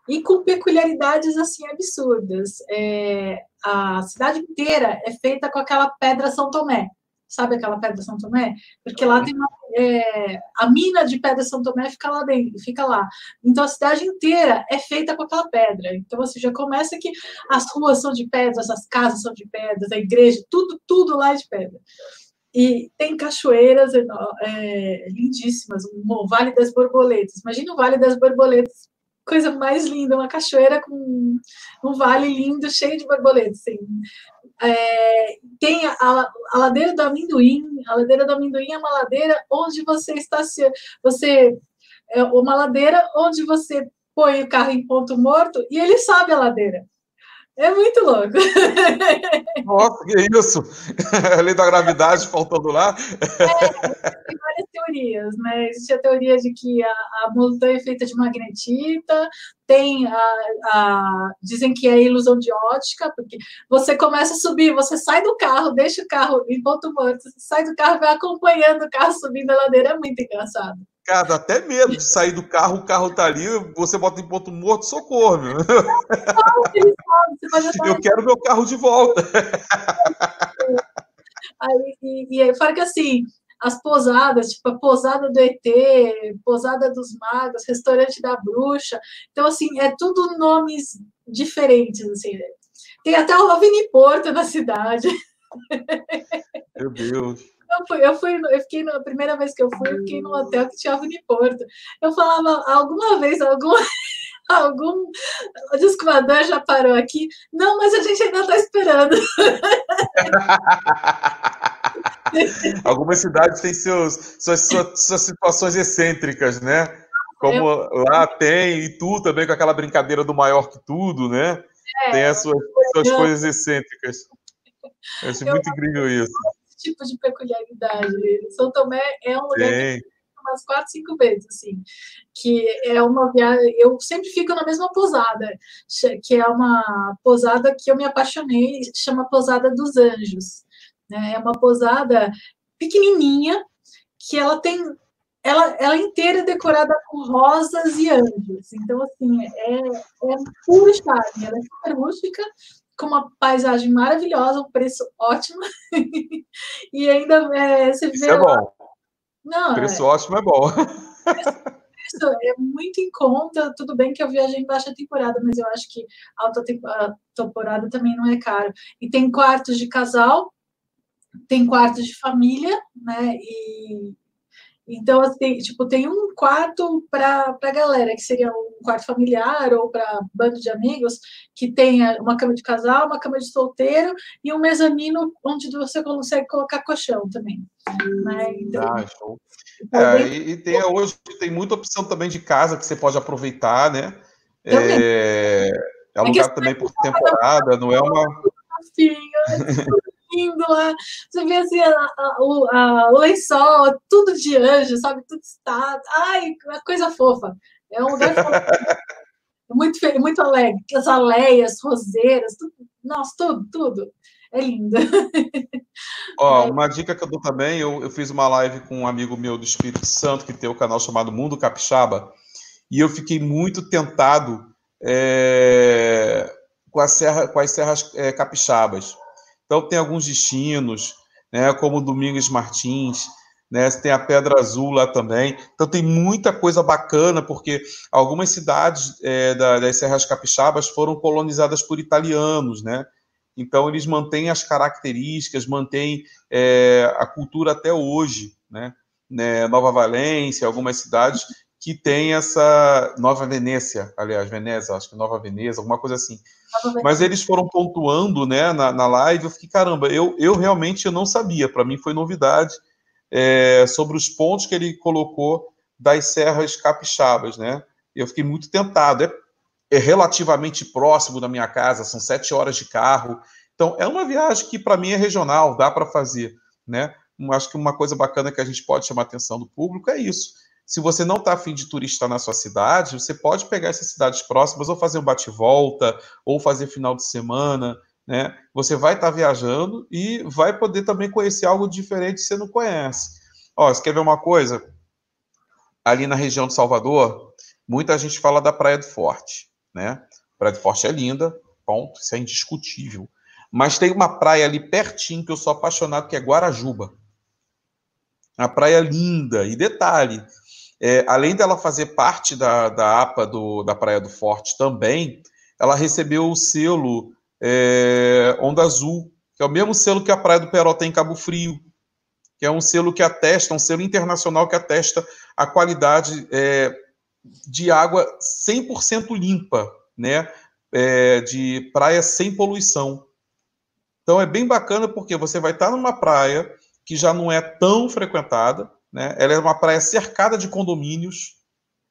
e com peculiaridades assim absurdas. É, a cidade inteira é feita com aquela pedra São Tomé. Sabe aquela pedra São Tomé? Porque lá tem uma, é, a mina de pedra São Tomé fica lá dentro, fica lá. Então a cidade inteira é feita com aquela pedra. Então você já começa que as ruas são de pedras, as casas são de pedras, a igreja, tudo, tudo lá é de pedra. E tem cachoeiras é, lindíssimas, o Vale das Borboletas. Imagina o Vale das Borboletas coisa mais linda, uma cachoeira com um vale lindo, cheio de borboletas. Assim. É, tem a, a, ladeira do amendoim. A ladeira do amendoim é uma ladeira onde você está se. Você, é uma ladeira onde você põe o carro em ponto morto e ele sobe a ladeira. É muito louco. Nossa, que isso! <laughs> A lei da gravidade faltando lá. É, tem várias teorias, né? Existe a teoria de que a, a montanha é feita de magnetita, tem a, a, dizem que é ilusão de ótica, porque você começa a subir, você sai do carro, deixa o carro em ponto morto, você sai do carro e vai acompanhando o carro subindo a ladeira, é muito engraçado. Cara, dá até medo de sair do carro, o carro tá ali, você bota em ponto morto, socorro, meu. Eu quero meu carro de volta. <laughs> Aí, e, e fora que assim, as pousadas, tipo a pousada do ET, pousada dos magos, restaurante da bruxa. Então, assim, é tudo nomes diferentes, assim. Tem até o Rovini Porto na cidade. Meu Deus. Eu fui, eu fui, eu fiquei na primeira vez que eu fui, eu fiquei no hotel que tinha Uniporto. Eu falava alguma vez, algum, <laughs> algum descoador já parou aqui. Não, mas a gente ainda está esperando. <laughs> Algumas cidades têm seus, suas, suas, suas situações excêntricas, né? Como lá tem, e tu também com aquela brincadeira do maior que tudo, né? É, tem as suas, suas coisas excêntricas. Eu acho muito incrível isso. Tipo de peculiaridade. São Tomé é um lugar Sim. que umas quatro, cinco vezes, assim, que é uma viagem, eu sempre fico na mesma posada, que é uma posada que eu me apaixonei, chama Posada dos Anjos, né? É uma posada pequenininha, que ela tem ela, ela é inteira decorada com rosas e anjos. Então, assim, é, é puro charme. Ela é super rústica, com uma paisagem maravilhosa, um preço ótimo. <laughs> e ainda é, você Isso vê. É bom. Não, preço é... ótimo é bom. Isso é muito em conta. Tudo bem que eu viajei em baixa temporada, mas eu acho que alta temporada também não é caro. E tem quartos de casal, tem quartos de família, né? E então, assim, tipo, tem um quarto para a galera, que seria um quarto familiar ou para bando de amigos, que tenha uma cama de casal, uma cama de solteiro e um mezanino onde você consegue colocar colchão também. Né? Então, ah, show. É, e, e, tem, hoje tem muita opção também de casa que você pode aproveitar, né? É, é lugar também por temporada, não é uma. lindo <laughs> lá. Você vê assim, a, a, a, o lençol, tudo de anjo, sabe? Tudo está. Ai, uma coisa fofa. É um lugar <laughs> muito, muito alegre. As aleias, roseiras, tudo, nossa, tudo, tudo. É lindo. Ó, <laughs> é. uma dica que eu dou também, eu, eu fiz uma live com um amigo meu do Espírito Santo, que tem o um canal chamado Mundo Capixaba, e eu fiquei muito tentado é, com, a serra, com as serras é, capixabas. Então, tem alguns destinos, né, como Domingos Martins, né, tem a Pedra Azul lá também. Então, tem muita coisa bacana, porque algumas cidades é, da, das Serras Capixabas foram colonizadas por italianos, né? Então, eles mantêm as características, mantêm é, a cultura até hoje, né? né? Nova Valência, algumas cidades que tem essa Nova Venécia, aliás, Veneza, acho que Nova Veneza, alguma coisa assim. Mas eles foram pontuando, né, na, na live, eu fiquei, caramba, eu, eu realmente não sabia, para mim foi novidade é, sobre os pontos que ele colocou das serras capixabas, né, eu fiquei muito tentado, é, é relativamente próximo da minha casa, são sete horas de carro, então é uma viagem que para mim é regional, dá para fazer, né, acho que uma coisa bacana que a gente pode chamar a atenção do público é isso, se você não está afim de turista na sua cidade, você pode pegar essas cidades próximas ou fazer um bate-volta, ou fazer final de semana, né? Você vai estar tá viajando e vai poder também conhecer algo diferente que você não conhece. Ó, você quer ver uma coisa? Ali na região de Salvador, muita gente fala da Praia do Forte, né? Praia do Forte é linda, ponto, isso é indiscutível. Mas tem uma praia ali pertinho que eu sou apaixonado, que é Guarajuba. A praia é linda. E detalhe, é, além dela fazer parte da, da APA do, da Praia do Forte também, ela recebeu o selo é, Onda Azul, que é o mesmo selo que a Praia do Peró tem em Cabo Frio, que é um selo que atesta, um selo internacional que atesta a qualidade é, de água 100% limpa, né? É, de praia sem poluição. Então é bem bacana porque você vai estar numa praia que já não é tão frequentada, né? Ela é uma praia cercada de condomínios,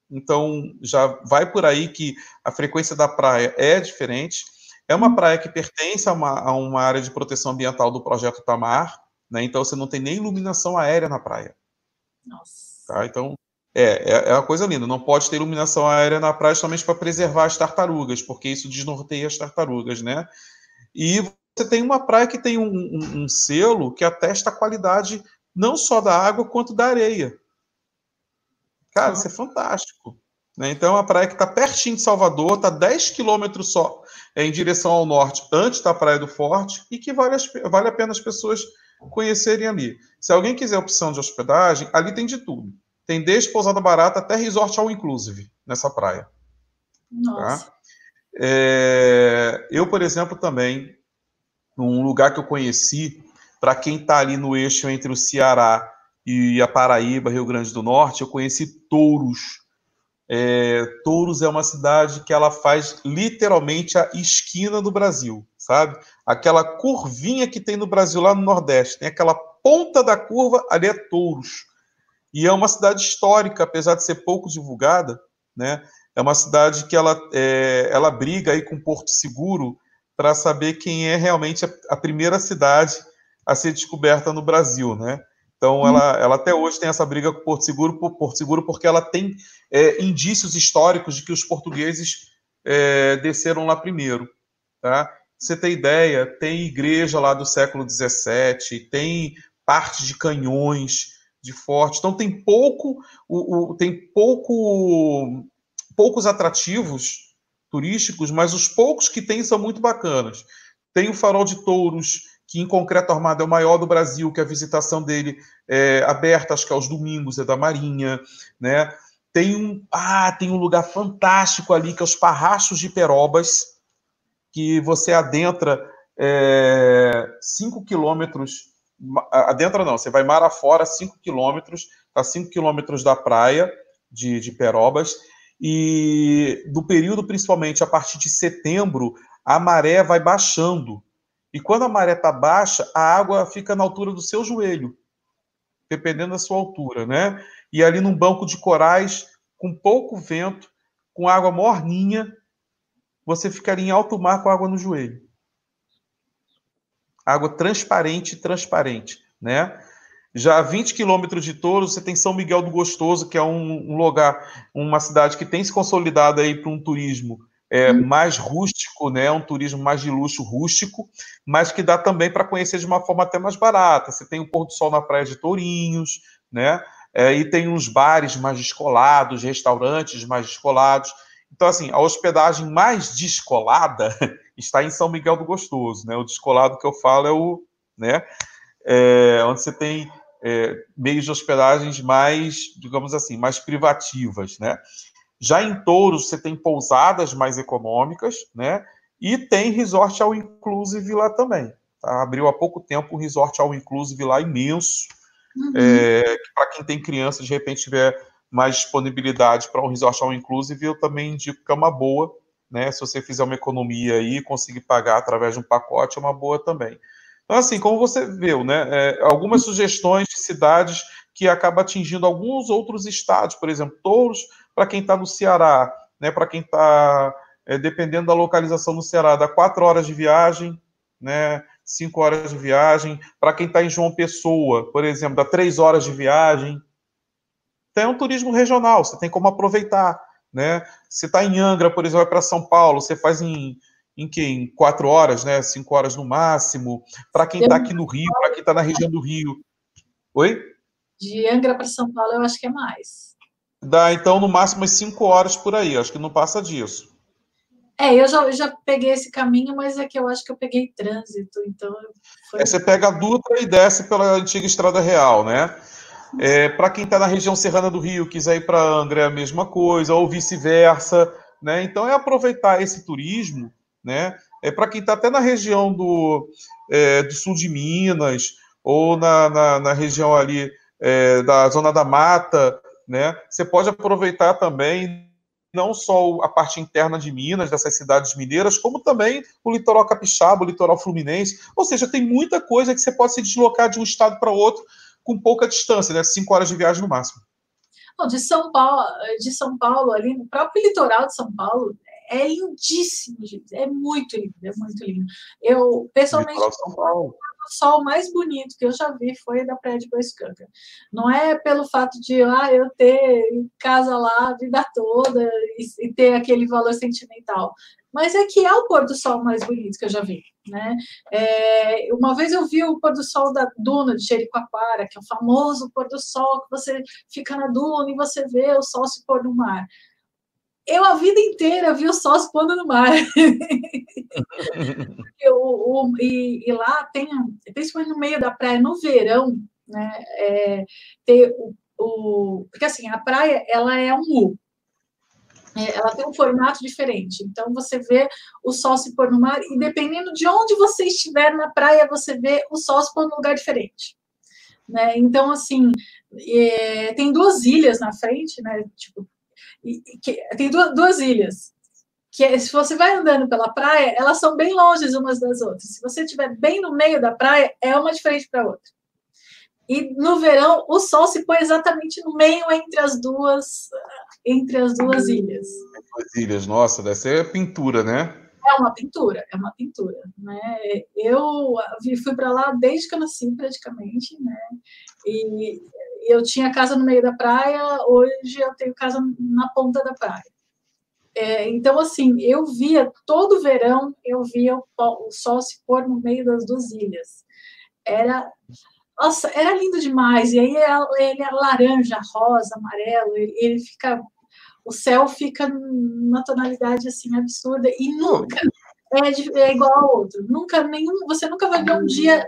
então já vai por aí que a frequência da praia é diferente. É uma praia que pertence a uma, a uma área de proteção ambiental do projeto Tamar, né? então você não tem nem iluminação aérea na praia. Nossa. Tá? Então, é, é, é uma coisa linda. Não pode ter iluminação aérea na praia somente para preservar as tartarugas, porque isso desnorteia as tartarugas, né? E você tem uma praia que tem um, um, um selo que atesta a qualidade não só da água quanto da areia. Cara, isso é fantástico. Né? Então, é uma praia que está pertinho de Salvador, está 10 quilômetros só é, em direção ao norte, antes da Praia do Forte, e que vale, vale a pena as pessoas conhecerem ali. Se alguém quiser opção de hospedagem, ali tem de tudo. Tem desde pousada barata até resort all inclusive nessa praia. Tá? Nossa. Tá? É, eu, por exemplo, também, num lugar que eu conheci para quem está ali no eixo entre o Ceará e a Paraíba, Rio Grande do Norte, eu conheci Touros. É, Touros é uma cidade que ela faz literalmente a esquina do Brasil, sabe? Aquela curvinha que tem no Brasil lá no Nordeste, tem aquela ponta da curva, ali é Touros. E é uma cidade histórica, apesar de ser pouco divulgada, né? É uma cidade que ela, é, ela briga aí com Porto Seguro para saber quem é realmente a, a, primeira cidade a ser descoberta no Brasil, né? Então, uhum. ela, ela até hoje tem essa briga com Porto Seguro, por Porto Seguro porque ela tem é, indícios históricos de que os portugueses é, desceram lá primeiro, tá? Você tem ideia, tem igreja lá do século XVII, tem parte de canhões, de forte. Então tem pouco, o, o, tem pouco, poucos atrativos turísticos, mas os poucos que tem são muito bacanas. Tem o Farol de Touros, que em concreto armado é o maior do Brasil, que a visitação dele é aberta, acho que aos domingos, é da Marinha, né? Tem um, ah, tem um lugar fantástico ali, que é os Parrachos de Perobas, que você adentra 5 é, quilômetros adentra não, você vai mar afora 5 quilômetros, está 5 quilômetros da praia de, de Perobas, e no período, principalmente a partir de setembro, a maré vai baixando. E quando a maré está baixa, a água fica na altura do seu joelho, dependendo da sua altura, né? E ali num banco de corais, com pouco vento, com água morninha, você ficaria em alto mar com água no joelho água transparente, transparente, né? Já a 20 quilômetros de Touros, você tem São Miguel do Gostoso, que é um, um lugar, uma cidade que tem se consolidado aí para um turismo é, hum. mais rústico, né? Um turismo mais de luxo rústico, mas que dá também para conhecer de uma forma até mais barata. Você tem o pôr do sol na praia de Tourinhos, né? É, e tem uns bares mais descolados, restaurantes mais descolados. Então, assim, a hospedagem mais descolada <laughs> está em São Miguel do Gostoso, né? O descolado que eu falo é o, né? É, onde você tem é, meios de hospedagens mais, digamos assim, mais privativas, né? Já em Touros você tem pousadas mais econômicas, né? E tem resort all inclusive lá também. Tá? Abriu há pouco tempo um resort all inclusive lá imenso. Uhum. É, para quem tem criança, de repente tiver mais disponibilidade para um resort all inclusive, eu também indico que é uma boa, né? Se você fizer uma economia aí, conseguir pagar através de um pacote, é uma boa também. Então, assim, como você viu, né? É, algumas sugestões de cidades que acabam atingindo alguns outros estados, por exemplo, Touros, para quem está no Ceará, né? Para quem está, é, dependendo da localização no Ceará, dá quatro horas de viagem, né? Cinco horas de viagem. Para quem está em João Pessoa, por exemplo, dá três horas de viagem. Então, é um turismo regional, você tem como aproveitar né? Você está em Angra, por exemplo, vai para São Paulo, você faz em, em? Em quatro horas, né? Cinco horas no máximo. Para quem está aqui no Rio, para quem está na região do Rio. Oi? De Angra para São Paulo, eu acho que é mais. Dá, então, no máximo, umas cinco horas por aí. Acho que não passa disso. É, eu já, já peguei esse caminho, mas é que eu acho que eu peguei trânsito, então... Foi... É, você pega a Dutra e desce pela antiga Estrada Real, né? É, para quem está na região serrana do Rio, quiser ir para Angra, é a mesma coisa, ou vice-versa. Né? Então, é aproveitar esse turismo. Né? É para quem está até na região do, é, do sul de Minas, ou na, na, na região ali é, da Zona da Mata. Né? Você pode aproveitar também não só a parte interna de Minas, dessas cidades mineiras, como também o litoral capixaba, o litoral fluminense. Ou seja, tem muita coisa que você pode se deslocar de um estado para outro com pouca distância, né? Cinco horas de viagem no máximo. Não, de São Paulo, de São Paulo, ali no próprio litoral de São Paulo, é lindíssimo, gente. É muito lindo, é muito lindo. Eu, pessoalmente, São Paulo. O sol mais bonito que eu já vi foi da Praia de Boiscanga. Não é pelo fato de ah, eu ter casa lá a vida toda e, e ter aquele valor sentimental mas é que é o pôr do sol mais bonito que eu já vi, né? É, uma vez eu vi o pôr do sol da duna de Jericoacoara, que é o famoso pôr do sol que você fica na duna e você vê o sol se pôr no mar. Eu a vida inteira vi o sol se pondo no mar. <laughs> o, o, e, e, lá tem, principalmente no meio da praia, no verão, né? É, ter o, o, porque assim, a praia ela é um U, é, ela tem um formato diferente. Então, você vê o sol se pôr no mar, e dependendo de onde você estiver na praia, você vê o sol se pôr num lugar diferente. Né? Então, assim, é, tem duas ilhas na frente, né? Tipo, e, que, tem duas, duas ilhas. Que é, se você vai andando pela praia, elas são bem longe umas das outras. Se você estiver bem no meio da praia, é uma diferente para a outra. E no verão, o sol se põe exatamente no meio entre as duas, entre as duas ilhas. As ilhas, nossa, deve ser pintura, né? É uma pintura, é uma pintura, né? Eu fui para lá desde que eu nasci, praticamente, né? E eu tinha casa no meio da praia, hoje eu tenho casa na ponta da praia. É, então, assim, eu via todo verão, eu via o, o sol se pôr no meio das duas ilhas. Era nossa, era lindo demais. E aí ele é laranja, rosa, amarelo, ele, ele fica. O céu fica numa tonalidade assim absurda e nunca é, é, igual ao outro. Nunca nenhum, você nunca vai ver um dia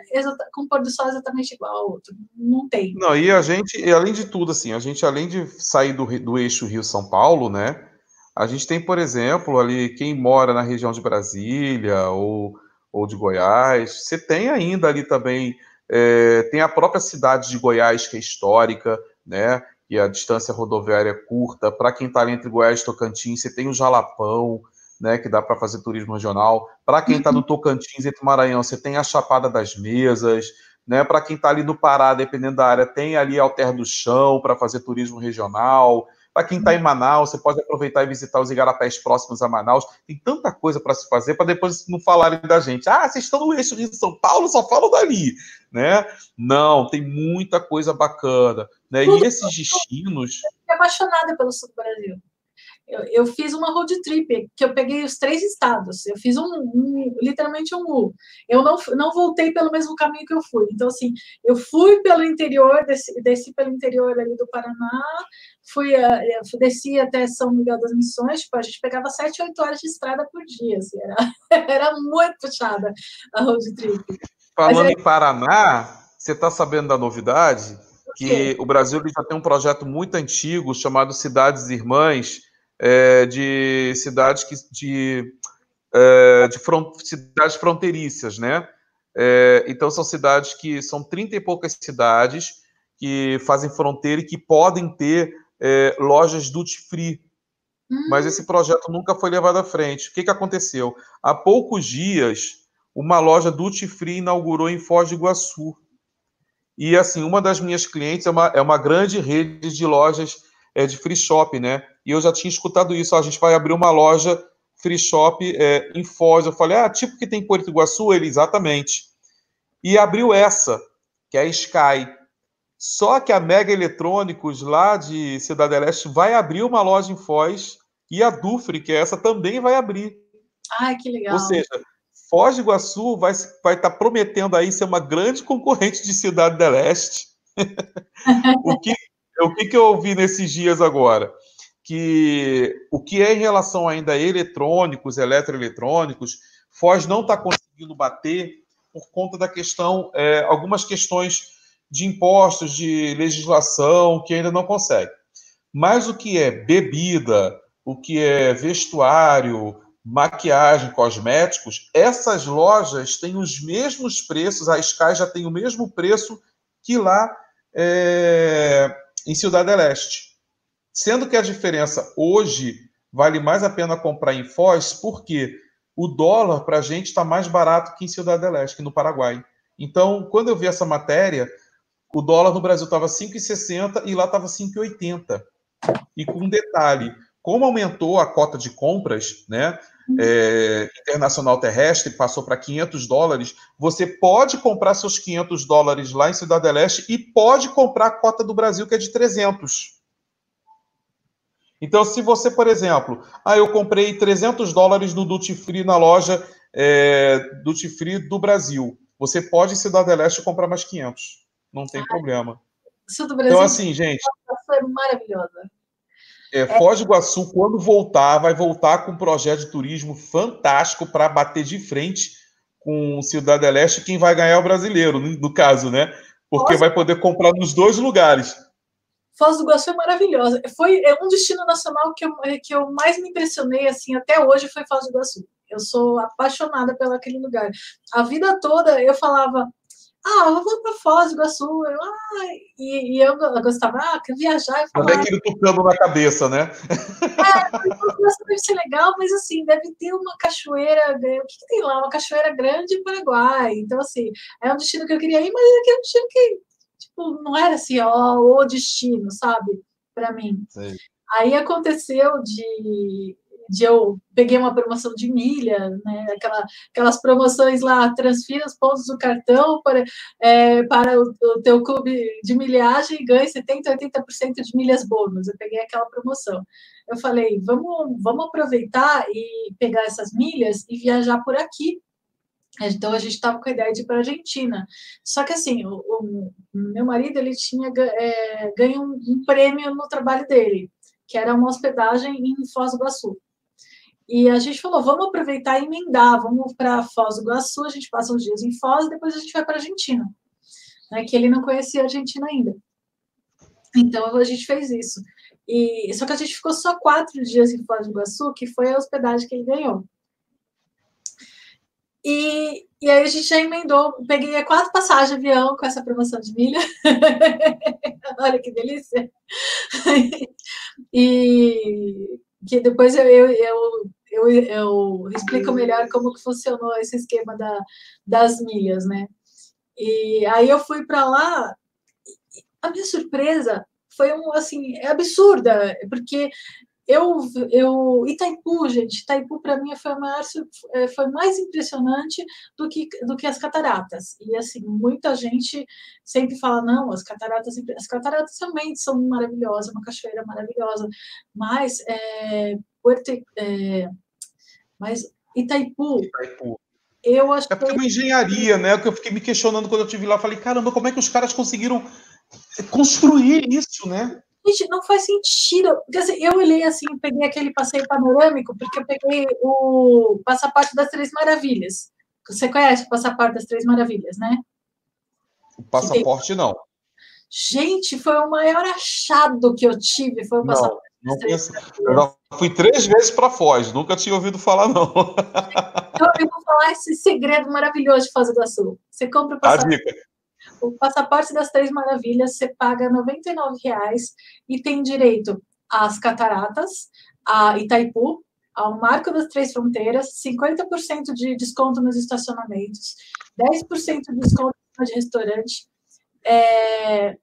com pôr do sol exatamente igual ao outro. Não tem. Não, e a gente, e além de tudo, assim, a gente além de sair do, do eixo Rio São Paulo, né? A gente tem, por exemplo, ali quem mora na região de Brasília ou, ou de Goiás, você tem ainda ali também é, tem a própria cidade de Goiás, que é histórica, né? E a distância rodoviária é curta. Para quem está entre Goiás e Tocantins, você tem o Jalapão, né? Que dá para fazer turismo regional. Para quem está no Tocantins, entre Maranhão, você tem a Chapada das Mesas. Né, para quem está ali no Pará, dependendo da área, tem ali Alter do Chão para fazer turismo regional. Para quem está em Manaus, você pode aproveitar e visitar os igarapés próximos a Manaus. Tem tanta coisa para se fazer para depois não falarem da gente. Ah, vocês estão no eixo de São Paulo, só falam dali, né? Não, tem muita coisa bacana, né? E esses destinos. Eu apaixonada pelo sul do Brasil. Eu, eu, fiz uma road trip, que eu peguei os três estados. Eu fiz um, um, literalmente um U. Eu não, não voltei pelo mesmo caminho que eu fui. Então, assim, eu fui pelo interior, desci, desci pelo interior ali do Paraná, fui, a, desci até São Miguel das Missões, tipo, a gente pegava sete, oito horas de estrada por dia. Assim, era, <laughs> era muito puxada a road trip. Falando Mas, em Paraná, você está sabendo da novidade? Que o Brasil já tem um projeto muito antigo chamado Cidades Irmãs, é, de cidades que, de, é, de front, cidades fronteiriças, né? É, então são cidades que são 30 e poucas cidades que fazem fronteira e que podem ter é, lojas duty free. Hum. Mas esse projeto nunca foi levado à frente. O que, que aconteceu? Há poucos dias, uma loja duty free inaugurou em Foz do Iguaçu. E assim, uma das minhas clientes é uma, é uma grande rede de lojas é, de free shop, né? E eu já tinha escutado isso, a gente vai abrir uma loja free shop é, em Foz. Eu falei, ah, tipo que tem em Porto Iguaçu? Ele, exatamente. E abriu essa, que é a Sky. Só que a Mega Eletrônicos, lá de Cidade Leste, vai abrir uma loja em Foz e a Dufre, que é essa, também vai abrir. Ai, que legal. Ou seja, Foz do Iguaçu vai estar vai tá prometendo aí ser uma grande concorrente de Cidade Leste. <laughs> o que o que, que eu ouvi nesses dias agora? Que o que é em relação ainda a eletrônicos, eletroeletrônicos, Foz não está conseguindo bater por conta da questão, é, algumas questões de impostos, de legislação, que ainda não consegue. Mas o que é bebida, o que é vestuário, maquiagem, cosméticos, essas lojas têm os mesmos preços, a Sky já tem o mesmo preço que lá é, em Cidade Leste. Sendo que a diferença hoje vale mais a pena comprar em Foz, porque o dólar para a gente está mais barato que em Cidade Leste, que no Paraguai. Então, quando eu vi essa matéria, o dólar no Brasil estava 5,60 e lá estava 5,80. E com um detalhe, como aumentou a cota de compras, né, é, internacional terrestre, passou para 500 dólares, você pode comprar seus 500 dólares lá em Cidade Leste e pode comprar a cota do Brasil, que é de 300. Então, se você, por exemplo, ah, eu comprei 300 dólares no Duty Free na loja é, Duty Free do Brasil, você pode em Cidade Leste comprar mais 500. Não tem ah, problema. Então, assim, gente. Foi maravilhosa. É, Foz do Iguaçu, quando voltar, vai voltar com um projeto de turismo fantástico para bater de frente com Cidade Leste. Quem vai ganhar é o brasileiro, no caso, né? Porque Nossa. vai poder comprar nos dois lugares. Foz do Iguaçu é maravilhosa. Foi é um destino nacional que eu, que eu mais me impressionei assim até hoje foi Foz do Iguaçu. Eu sou apaixonada pelo aquele lugar. A vida toda eu falava, ah, eu vou para Foz do Iguaçu. Eu, ah, e, e eu, eu, gostava, ah, quer viajar. Eu falava, aquele tocando na cabeça, né? É, Iguaçu deve ser legal, mas assim, deve ter uma cachoeira. O que, que tem lá? Uma cachoeira grande em Paraguai. Então, assim, é um destino que eu queria ir, mas é, é um destino que, tipo, não era assim, ó, o destino, sabe? Para mim. Aí aconteceu de de eu peguei uma promoção de milha, né? Aquela, aquelas promoções lá, transfira os pontos do cartão para, é, para o, o teu clube de milhagem e ganhe 70%, 80% de milhas bônus. Eu peguei aquela promoção. Eu falei, vamos, vamos aproveitar e pegar essas milhas e viajar por aqui. Então a gente estava com a ideia de ir para a Argentina. Só que assim, o, o, meu marido ele tinha é, ganho um, um prêmio no trabalho dele, que era uma hospedagem em Foz do Iguaçu. E a gente falou, vamos aproveitar e emendar, vamos para Foz do Iguaçu, a gente passa uns dias em Foz, e depois a gente vai para a Argentina, né, que ele não conhecia a Argentina ainda. Então a gente fez isso. E, só que a gente ficou só quatro dias em Foz do Iguaçu, que foi a hospedagem que ele ganhou. E, e aí a gente já emendou, peguei quatro passagens de avião com essa promoção de milha. <laughs> Olha que delícia! e que depois eu, eu, eu eu, eu explico melhor como que funcionou esse esquema da, das milhas, né? E aí eu fui para lá, a minha surpresa foi um assim, é absurda, porque eu, eu Itaipu, gente, Itaipu para mim foi, maior, é, foi mais impressionante do que, do que as cataratas. E assim, muita gente sempre fala, não, as cataratas, as cataratas realmente são maravilhosas, uma cachoeira maravilhosa, mas é, Puerto, é, mas Itaipu, Itaipu. Eu acho é porque é uma engenharia, né? Que eu fiquei me questionando quando eu estive lá. Falei, caramba, como é que os caras conseguiram construir isso, né? Gente, não faz sentido. Eu olhei assim, peguei aquele passeio panorâmico, porque eu peguei o Passaporte das Três Maravilhas. Você conhece o Passaporte das Três Maravilhas, né? O passaporte, não. Gente, foi o maior achado que eu tive, foi o passaporte. Não, não penso. Eu fui três vezes para Foz, nunca tinha ouvido falar, não. Então, eu vou falar esse segredo maravilhoso de Foz do Iguaçu. Você compra o passaporte. A dica o passaporte das Três Maravilhas você paga R$ 99,00 e tem direito às cataratas, a Itaipu, ao Marco das Três Fronteiras, 50% de desconto nos estacionamentos, 10% de desconto de restaurante, é,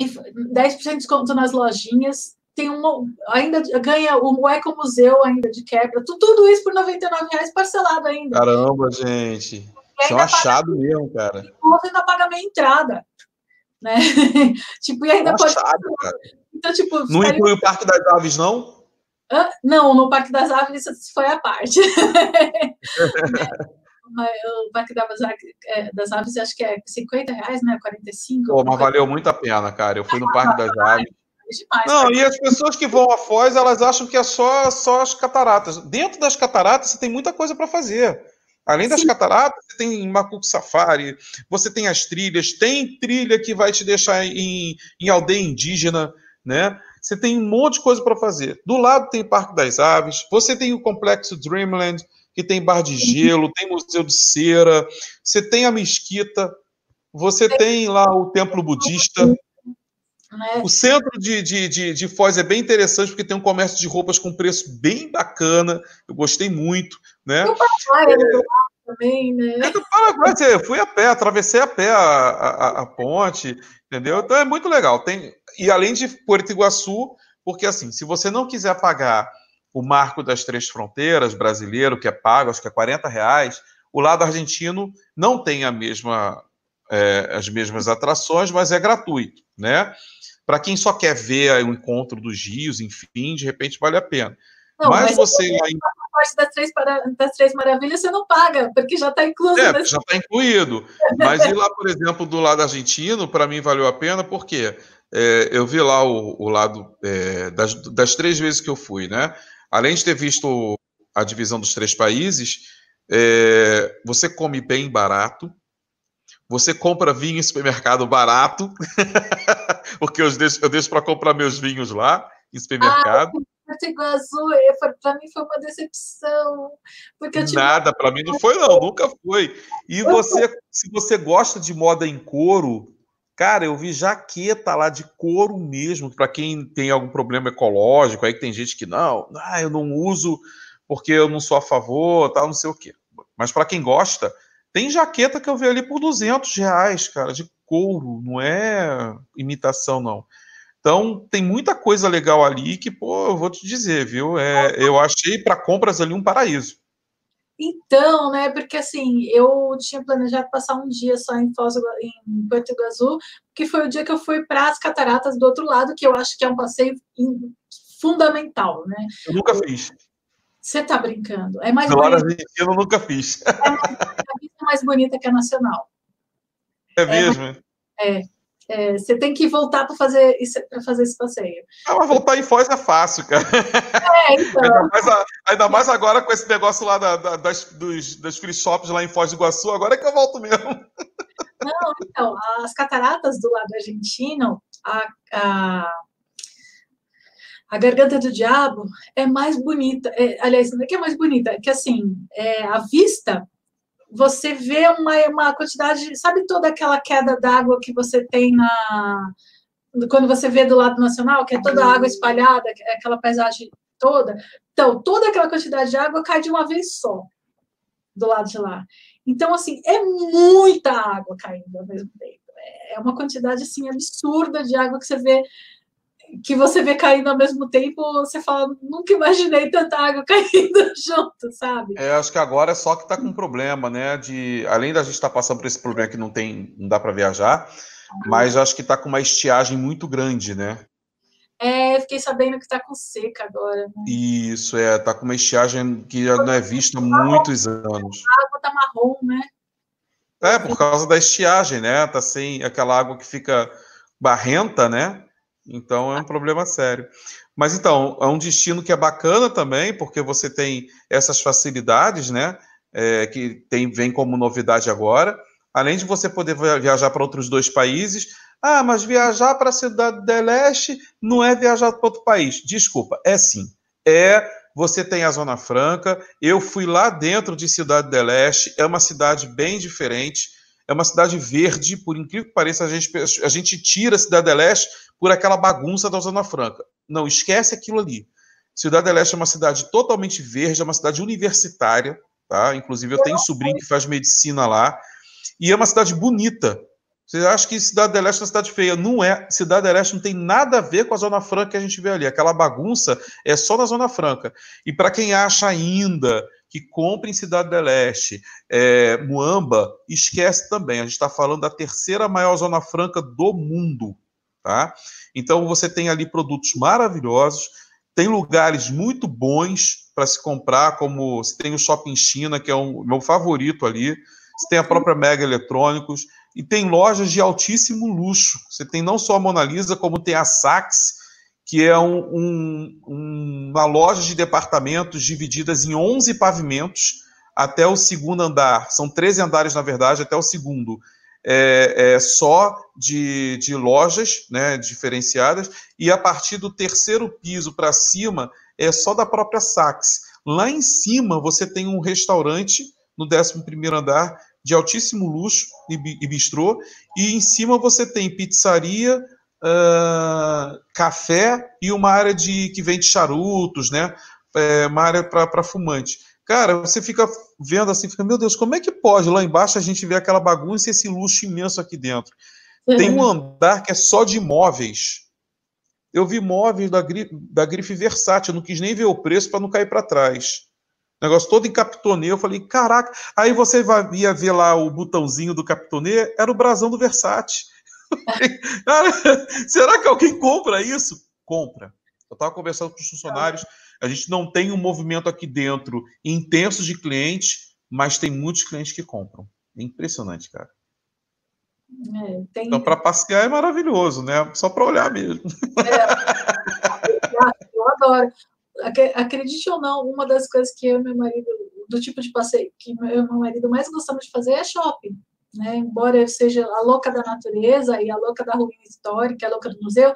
10% de desconto nas lojinhas, tem uma, ainda ganha o Ecomuseu ainda de quebra, tudo isso por R$ 99,00 parcelado ainda. Caramba, gente. Um achado paga, mesmo, cara. E você ainda paga meia entrada. Né? <laughs> tipo, e ainda um pode. Achado, cara. Então, tipo, não inclui o Parque das Aves, não? Não, no Parque das Aves foi a parte. <laughs> <laughs> o Parque das Aves, é, das Aves acho que é 50 reais, né? 45. Pô, mas valeu muito a pena, cara. Eu fui no Parque das Aves. Demais, não, cara. e as pessoas que vão a Foz, elas acham que é só, só as cataratas. Dentro das cataratas, você tem muita coisa para fazer. Além das Sim. cataratas, você tem Macuco Safari, você tem as trilhas, tem trilha que vai te deixar em, em aldeia indígena, né? Você tem um monte de coisa para fazer. Do lado tem o Parque das Aves, você tem o Complexo Dreamland, que tem bar de gelo, tem Museu de Cera, você tem a Mesquita, você tem lá o Templo Budista. Né? O centro de, de, de, de Foz é bem interessante porque tem um comércio de roupas com preço bem bacana. Eu gostei muito. Né? o Paraguai é, do também, né? É do Paraguai, eu fui a pé, atravessei a pé a, a, a, ponte, entendeu? Então é muito legal. Tem, e além de Porto Iguaçu, porque assim, se você não quiser pagar o marco das três fronteiras brasileiro, que é pago, acho que é 40 reais, o lado argentino não tem a mesma, é, as mesmas atrações, mas é gratuito, né? Para quem só quer ver o encontro dos rios, enfim, de repente vale a pena. Não, mas, mas você ainda parte das três, das três maravilhas você não paga, porque já está incluído. É, nesse... já está incluído. Mas ir lá, por exemplo, do lado argentino, para mim valeu a pena, porque é, eu vi lá o, o lado é, das, das três vezes que eu fui, né? Além de ter visto a divisão dos três países, é, você come bem barato, você compra vinho em supermercado barato. <laughs> porque eu deixo, deixo para comprar meus vinhos lá, em supermercado. Ah, Porto Iguaçu, para mim foi uma decepção. Porque Nada, para mim não foi, não, nunca foi. E você, se você gosta de moda em couro, cara, eu vi jaqueta lá de couro mesmo, para quem tem algum problema ecológico, aí que tem gente que não, ah, eu não uso porque eu não sou a favor, tal, não sei o quê. Mas para quem gosta, tem jaqueta que eu vi ali por 200 reais, cara, de couro, não é imitação, não. Então, tem muita coisa legal ali que, pô, eu vou te dizer, viu? É, eu achei para compras ali um paraíso. Então, né, porque assim, eu tinha planejado passar um dia só em Foz, em Porto Iguaçu, que foi o dia que eu fui para as cataratas do outro lado, que eu acho que é um passeio fundamental, né? Eu nunca fiz. Você tá brincando? É mais bonita. eu nunca fiz. É mais, é mais bonita que a nacional. É mesmo? É. é. É, você tem que voltar para fazer, fazer esse passeio. Ah, mas voltar em Foz é fácil, cara. É, então. ainda, mais a, ainda mais agora com esse negócio lá da, da, das, dos, das free shops lá em Foz do Iguaçu, agora é que eu volto mesmo. Não, então, as cataratas do lado argentino, a, a, a Garganta do Diabo é mais bonita. É, aliás, não é que é mais bonita, é que assim, é, a vista você vê uma, uma quantidade, sabe toda aquela queda d'água que você tem na quando você vê do lado nacional, que é toda a água espalhada, é aquela paisagem toda. Então, toda aquela quantidade de água cai de uma vez só do lado de lá. Então, assim, é muita água caindo ao mesmo tempo. É uma quantidade assim absurda de água que você vê que você vê caindo ao mesmo tempo, você fala, nunca imaginei tanta água <laughs> caindo junto, sabe? É, acho que agora é só que está com um problema, né? De além da gente estar tá passando por esse problema que não tem, não dá para viajar, mas acho que está com uma estiagem muito grande, né? É, fiquei sabendo que está com seca agora. Né? Isso, é, está com uma estiagem que já não é vista há muitos anos. A água está marrom, né? É, por causa da estiagem, né? Tá sem aquela água que fica barrenta, né? Então é um problema sério. Mas então, é um destino que é bacana também, porque você tem essas facilidades, né? É, que tem, vem como novidade agora. Além de você poder viajar para outros dois países. Ah, mas viajar para a Cidade do Leste não é viajar para outro país. Desculpa, é sim. É, você tem a Zona Franca. Eu fui lá dentro de Cidade do Leste, é uma cidade bem diferente. É uma cidade verde, por incrível que pareça, a gente, a gente tira a Cidade do Leste por aquela bagunça da Zona Franca. Não, esquece aquilo ali. Cidade Leste é uma cidade totalmente verde, é uma cidade universitária, tá? Inclusive eu tenho um sobrinho que faz medicina lá, e é uma cidade bonita. Você acha que Cidade Leste é uma cidade feia? Não é. Cidade Leste não tem nada a ver com a Zona Franca que a gente vê ali. Aquela bagunça é só na Zona Franca. E para quem acha ainda que compra em Cidade do Leste, é, Muamba, esquece também. A gente está falando da terceira maior Zona Franca do mundo. Tá? Então você tem ali produtos maravilhosos, tem lugares muito bons para se comprar, como você tem o Shopping China, que é o meu favorito ali, você tem a própria Mega Eletrônicos, e tem lojas de altíssimo luxo. Você tem não só a Mona Lisa, como tem a Saks, que é um, um, uma loja de departamentos divididas em 11 pavimentos até o segundo andar. São 13 andares, na verdade, até o segundo é, é só de, de lojas né, diferenciadas, e a partir do terceiro piso para cima é só da própria Saks. Lá em cima você tem um restaurante no 11 andar de altíssimo luxo e, bistrô, e em cima você tem pizzaria, uh, café e uma área de que vende charutos, né? É, uma área para fumante. Cara, você fica vendo assim, fica, meu Deus, como é que pode? Lá embaixo a gente vê aquela bagunça e esse luxo imenso aqui dentro. Uhum. Tem um andar que é só de móveis. Eu vi móveis da, grife, da grife Versátil, não quis nem ver o preço para não cair para trás. O negócio todo em Capitonê, eu falei, caraca. Aí você ia ver lá o botãozinho do Capitonê, era o brasão do Versátil. <laughs> Cara, <laughs> será que alguém compra isso? Compra. Eu estava conversando com os funcionários. A gente não tem um movimento aqui dentro intenso de clientes, mas tem muitos clientes que compram. É impressionante, cara. É, tem... Então, para passear é maravilhoso, né? Só para olhar mesmo. É, <laughs> eu adoro. Acredite ou não, uma das coisas que eu e meu marido, do tipo de passeio que eu e meu marido mais gostamos de fazer é shopping. Né? Embora eu seja a louca da natureza e a louca da ruína histórica, a louca do museu,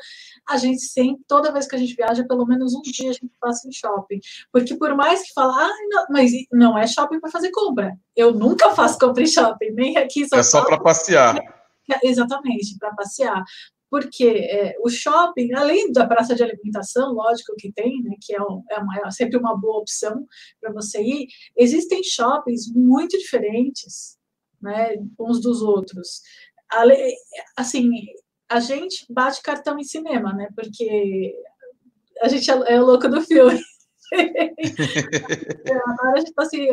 a gente sempre, toda vez que a gente viaja, pelo menos um dia a gente passa em shopping. Porque por mais que fala, ah, não, mas não é shopping para fazer compra. Eu nunca faço compra em shopping, nem aqui São É só para passear. Exatamente, para passear porque é, o shopping, além da praça de alimentação, lógico que tem, né, que é, um, é, uma, é sempre uma boa opção para você ir, existem shoppings muito diferentes né, uns dos outros. Assim, a gente bate cartão em cinema, né? Porque a gente é, é o louco do filme. <laughs> Agora a gente está assim,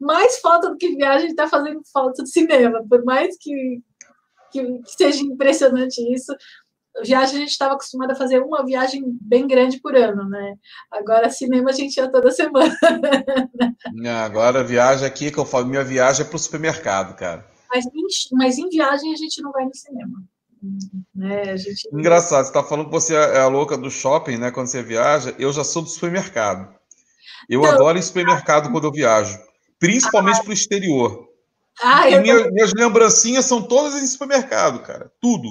mais falta do que viagem, está fazendo falta de cinema, por mais que, que, que seja impressionante isso. Viagem a gente estava acostumado a fazer uma viagem bem grande por ano, né? Agora cinema a gente ia toda <laughs> semana. Agora viagem aqui que eu falo, minha viagem é para o supermercado, cara. Mas em, mas em viagem a gente não vai no cinema. Né? Gente... Engraçado, você está falando que você é a louca do shopping, né? Quando você viaja, eu já sou do supermercado. Eu então, adoro ir supermercado quando eu viajo, principalmente ah, para o exterior. Ah, e minha, minhas lembrancinhas são todas em supermercado, cara. Tudo.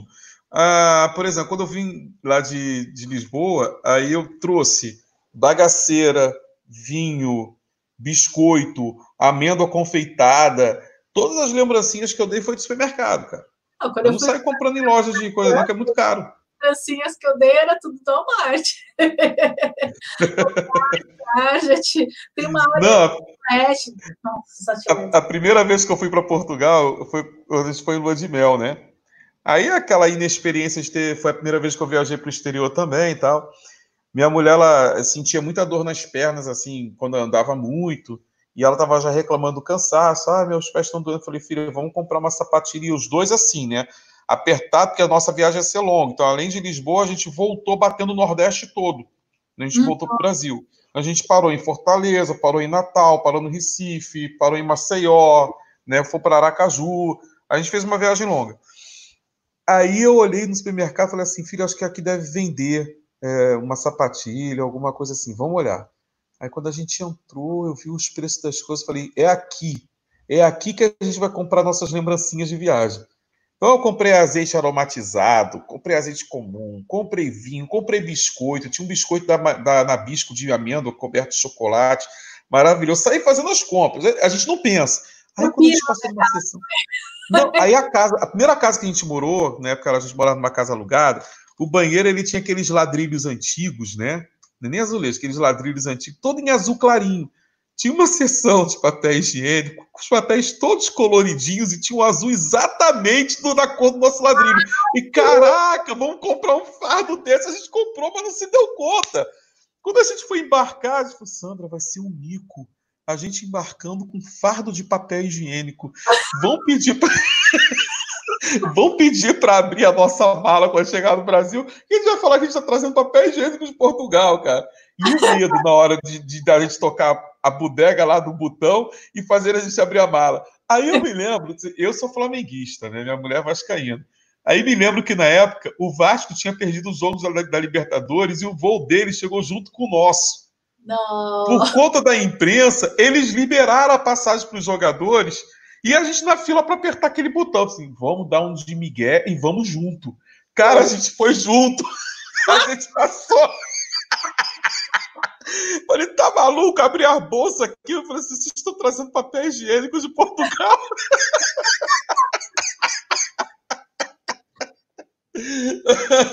Ah, por exemplo, quando eu vim lá de, de Lisboa, aí eu trouxe bagaceira, vinho, biscoito, amêndoa confeitada. Todas as lembrancinhas que eu dei foi de supermercado, cara. Não, eu, eu não saio comprando em lojas de coisa, não, que é muito caro. Lembrancinhas que eu dei era tudo do Walmart. <laughs> gente, tem uma hora. Não, Nossa, a, a, primeira vez que eu fui para Portugal, foi, foi em lua de mel, né? Aí aquela inexperiência de ter. Foi a primeira vez que eu viajei para o exterior também e tal. Minha mulher, ela sentia muita dor nas pernas, assim, quando andava muito. E ela estava já reclamando do cansaço. Ah, meus pés estão doendo. Eu falei, filha, vamos comprar uma sapatilha. E os dois assim, né? Apertado, porque a nossa viagem ia ser longa. Então, além de Lisboa, a gente voltou batendo o Nordeste todo. A gente uhum. voltou para o Brasil. A gente parou em Fortaleza, parou em Natal, parou no Recife, parou em Maceió, né? Foi para Aracaju. A gente fez uma viagem longa. Aí eu olhei no supermercado e falei assim, filho, acho que aqui deve vender é, uma sapatilha, alguma coisa assim, vamos olhar. Aí quando a gente entrou, eu vi os preços das coisas, falei, é aqui, é aqui que a gente vai comprar nossas lembrancinhas de viagem. Então eu comprei azeite aromatizado, comprei azeite comum, comprei vinho, comprei biscoito, tinha um biscoito da, da Nabisco de amêndoa coberto de chocolate, maravilhoso. Saí fazendo as compras, a gente não pensa. Aí quando a gente passou numa sessão... Não, aí a casa, a primeira casa que a gente morou, na época a gente morava numa casa alugada, o banheiro ele tinha aqueles ladrilhos antigos, né? É nem azulejo, aqueles ladrilhos antigos, todo em azul clarinho. Tinha uma seção de papel higiênico, com os papéis todos coloridinhos e tinha um azul exatamente do, da cor do nosso ladrilho. E caraca, vamos comprar um fardo desse. A gente comprou, mas não se deu conta. Quando a gente foi embarcar, a gente falou, Sandra, vai ser um mico a gente embarcando com fardo de papel higiênico. Vão pedir para. <laughs> Vão pedir para abrir a nossa mala quando chegar no Brasil, e a gente vai falar que a gente está trazendo papel higiênico de Portugal, cara. E o medo na hora de, de, de a gente tocar a bodega lá do botão e fazer a gente abrir a mala. Aí eu me lembro, eu sou flamenguista, né? Minha mulher é vascaína. Aí me lembro que na época o Vasco tinha perdido os jogos da, da Libertadores e o voo dele chegou junto com o nosso. Não. Por conta da imprensa, eles liberaram a passagem para os jogadores e a gente na fila para apertar aquele botão, assim, vamos dar um de migué e vamos junto. Cara, a gente foi junto. <laughs> A gente passou. <laughs> Falei, tá maluco? Abri a bolsa aqui. Eu falei assim: vocês estão trazendo papel higiênico de Portugal? <laughs>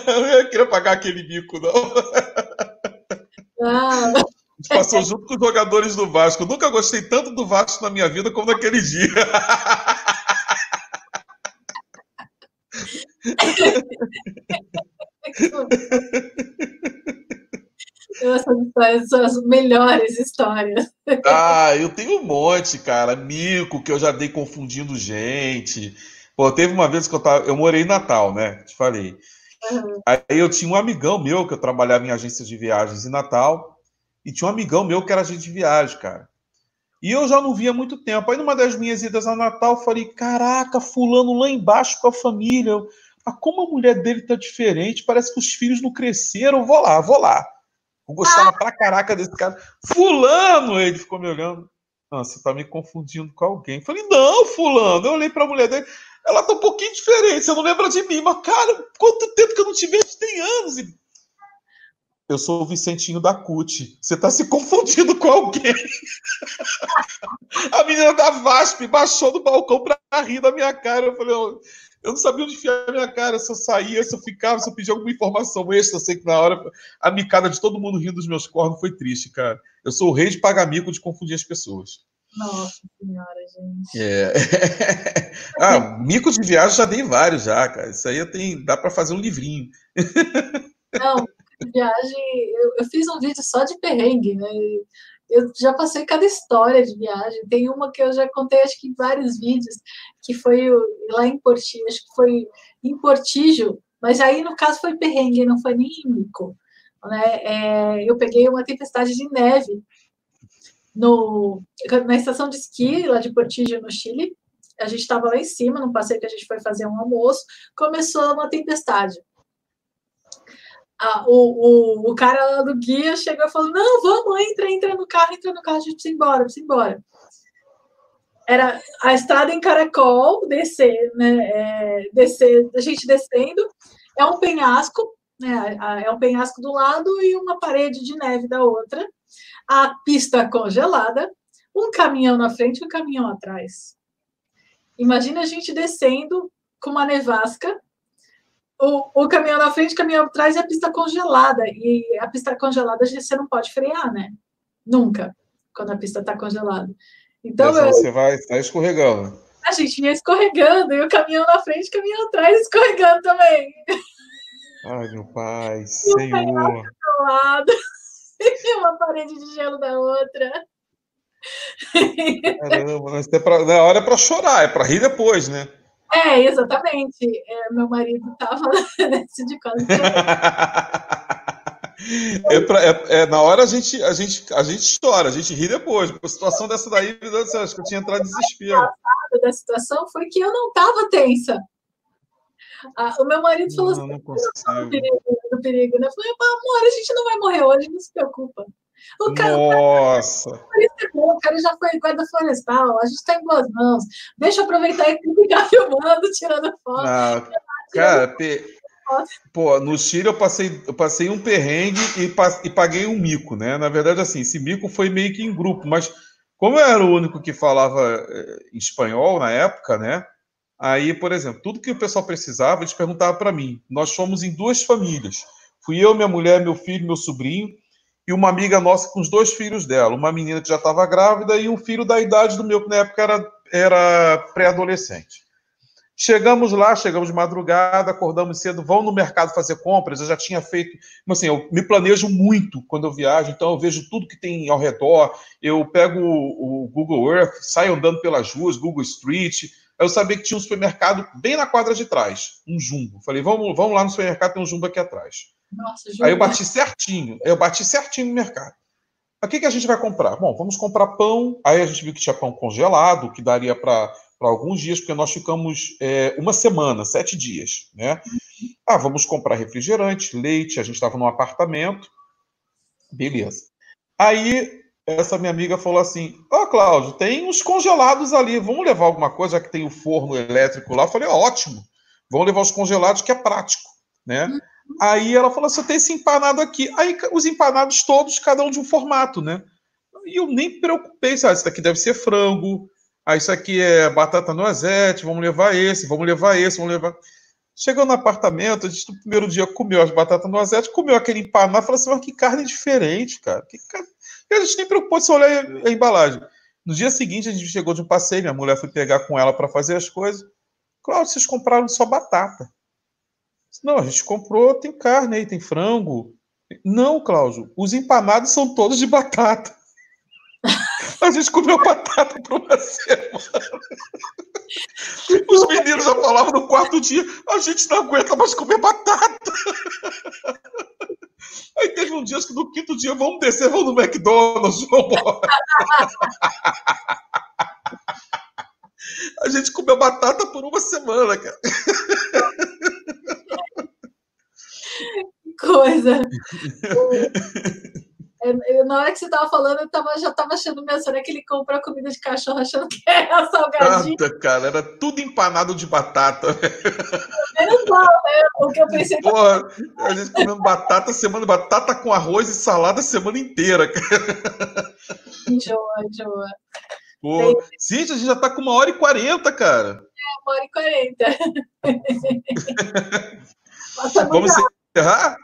Eu não queria pagar aquele bico, não. Ah passou junto com os jogadores do Vasco. Eu nunca gostei tanto do Vasco na minha vida como naquele dia. Essas histórias são as melhores histórias. Ah, eu tenho um monte, cara. Mico, que eu já dei confundindo gente. Pô, teve uma vez que eu tava. Eu morei em Natal, né? Te falei. Uhum. Aí eu tinha um amigão meu que eu trabalhava em agências de viagens em Natal. E tinha um amigão meu que era agente de viagem, cara. E eu já não via muito tempo. Aí numa das minhas idas a Natal, eu falei: caraca, fulano lá embaixo com a família. Ah, como a mulher dele tá diferente, parece que os filhos não cresceram. Vou lá, vou lá. Eu gostava ah. pra caraca desse cara. Fulano! Ele ficou me olhando. Não, você tá me confundindo com alguém. Eu falei, não, fulano. Eu olhei pra mulher dele. Ela tá um pouquinho diferente, você não lembra de mim. Mas, cara, quanto tempo que eu não te vejo? Tem anos. Eu sou o Vicentinho da CUT. Você tá se confundindo com alguém. a menina da VASP baixou do balcão pra rir da minha cara. Eu falei, eu não sabia onde enfiar a minha cara, se eu saía, se eu ficava, se eu pedia alguma informação extra. Eu sei que na hora a micada de todo mundo rindo dos meus cornos foi triste, cara. Eu sou o rei de pagar mico de confundir as pessoas. Nossa senhora, gente. É. <laughs> ah, mico de viagem já dei vários já, cara. Isso aí tem, dá para fazer um livrinho. Não, viagem, eu, eu, fiz um vídeo só de perrengue, né? Eu já passei cada história de viagem. Tem uma que eu já contei, acho que em vários vídeos, que foi lá em Portillo, acho que foi em Portijo, mas aí no caso foi perrengue, não foi nem mico. Né? É, eu peguei uma tempestade de neve no, na estação de esqui lá de Portillo, no Chile. A gente estava lá em cima, num passeio que a gente foi fazer um almoço, começou uma tempestade. O, o, o cara do guia chegou e falou: Não, vamos, entra, entra no carro, entra no carro, a gente precisa ir embora, precisa ir embora. Era a estrada em caracol, descer, né? É, descer, a gente descendo, é um penhasco, né? É um penhasco do lado e uma parede de neve da outra a pista congelada, um caminhão na frente e um caminhão atrás. Imagina a gente descendo com uma nevasca, o, o caminhão na frente, o caminhão atrás e a pista congelada. E a pista congelada você não pode frear, né? Nunca, quando a pista está congelada. Então, eu, você vai estar escorregando. A gente ia escorregando, e o caminhão na frente, o caminhão atrás escorregando também. Ai, meu pai, <laughs> e Senhor. lado. <laughs> uma parede de gelo da outra. Caramba, é pra, na hora é para chorar, é para rir depois, né? É, exatamente. É, meu marido estava <laughs> nesse de quase. É, é, é, na hora a gente, a, gente, a gente chora, a gente ri depois. A situação dessa daí, meu Deus do céu, acho que eu tinha entrado em desespero. O da situação foi que eu não estava tensa. Ah, o meu marido falou não, assim: não, não perigo, do perigo, né? Eu falei, amor, a gente não vai morrer hoje, não se preocupa. O cara, Nossa! O cara, já foi guarda florestal, a gente está em boas mãos. Deixa eu aproveitar e ficar <laughs> filmando, tirando foto. Não, cara, pe... Pô, no Chile eu passei, eu passei um perrengue e, e paguei um mico, né? Na verdade, assim, esse mico foi meio que em grupo, mas como eu era o único que falava eh, espanhol na época, né? Aí, por exemplo, tudo que o pessoal precisava, eles perguntavam para mim. Nós fomos em duas famílias. Fui eu, minha mulher, meu filho, meu sobrinho e uma amiga nossa com os dois filhos dela. Uma menina que já estava grávida e um filho da idade do meu, que na época era, era pré-adolescente. Chegamos lá, chegamos de madrugada, acordamos cedo, vão no mercado fazer compras. Eu já tinha feito, assim, eu me planejo muito quando eu viajo, então eu vejo tudo que tem ao redor. Eu pego o, o Google Earth, saio andando pelas ruas, Google Street, eu sabia que tinha um supermercado bem na quadra de trás, um jumbo. Falei, vamos, vamos lá no supermercado, tem um jumbo aqui atrás. Nossa, Aí eu bati certinho, eu bati certinho no mercado. O que, que a gente vai comprar? Bom, vamos comprar pão. Aí a gente viu que tinha pão congelado, que daria para alguns dias, porque nós ficamos é, uma semana, sete dias, né? Ah, vamos comprar refrigerante, leite. A gente estava num apartamento. Beleza. Aí essa minha amiga falou assim: Ó, oh, Cláudio, tem uns congelados ali, vamos levar alguma coisa, já que tem o forno elétrico lá. Eu falei: ótimo, vamos levar os congelados, que é prático, né? Uhum. Aí ela falou: você tem esse empanado aqui. Aí os empanados todos, cada um de um formato, né? E eu nem preocupei, sabe? Isso daqui deve ser frango, aí isso aqui é batata noisette, vamos levar esse, vamos levar esse, vamos levar. Chegou no apartamento, a gente no primeiro dia comeu as batatas noisette, comeu aquele empanado, falou assim: mas que carne diferente, cara. Que carne e a gente nem preocupou de olhar a embalagem. No dia seguinte, a gente chegou de um passeio, minha mulher foi pegar com ela para fazer as coisas. Cláudio, vocês compraram só batata. Não, a gente comprou, tem carne aí, tem frango. Não, Cláudio, os empanados são todos de batata. A gente comeu batata por uma semana. Os meninos já falavam no quarto dia: a gente não aguenta mais comer batata. Aí teve um dia que no quinto dia, vamos descer, vamos no McDonald's, vamos A gente comeu batata por uma semana, cara. <laughs> Coisa. <laughs> eu, na hora que você estava falando, eu tava, já estava achando mesmo, será que ele comprou comida de cachorro achando que era salgadinho? Nada, cara, era tudo empanado de batata. Menos mal, né? O que eu pensei. Porra, a gente comendo batata semana, batata com arroz e salada a semana inteira, cara. Enjoa, enjoa. Pô, Cíntia, a gente já tá com uma hora e quarenta, cara. É, uma hora e quarenta. <laughs> Vamos encerrar?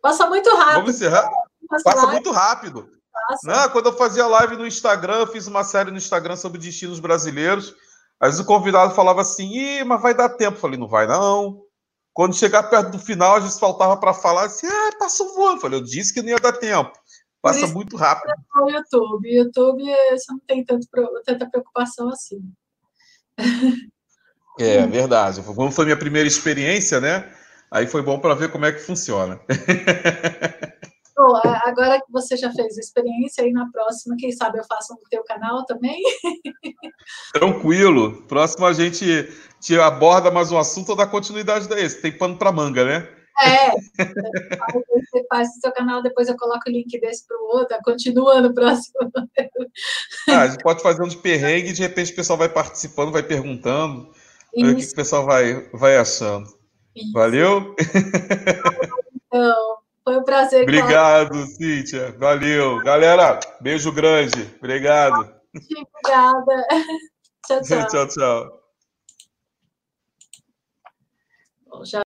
Passa muito rápido. Vamos encerrar? Passa live. muito rápido. Passa. Não, quando eu fazia live no Instagram, eu fiz uma série no Instagram sobre destinos brasileiros. Às vezes o convidado falava assim, Ih, mas vai dar tempo. Eu falei, não vai não. Quando chegar perto do final, a gente faltava para falar assim, ah, passou voando. Eu falei, eu disse que não ia dar tempo. Passa muito rápido. O YouTube. YouTube, você não tem tanto, tanta preocupação assim. É, verdade. Como foi minha primeira experiência, né? Aí foi bom para ver como é que funciona. <laughs> Bom, agora que você já fez a experiência, aí na próxima, quem sabe eu faço no teu canal também? <laughs> Tranquilo. Próximo a gente te aborda mais um assunto ou dá continuidade desse. Tem pano para manga, né? É. Você faz o seu canal, depois eu coloco o link desse para o outro, continua no próximo. <laughs> Ah, a gente pode fazer um de perrengue e de repente o pessoal vai participando, vai perguntando. O que o pessoal vai, vai achando. Isso. Valeu? Então. Foi um prazer. Obrigado, Cláudio. Cíntia. Valeu. Galera, beijo grande. Obrigado. Obrigada. <laughs> Tchau, tchau. tchau, tchau. Bom, já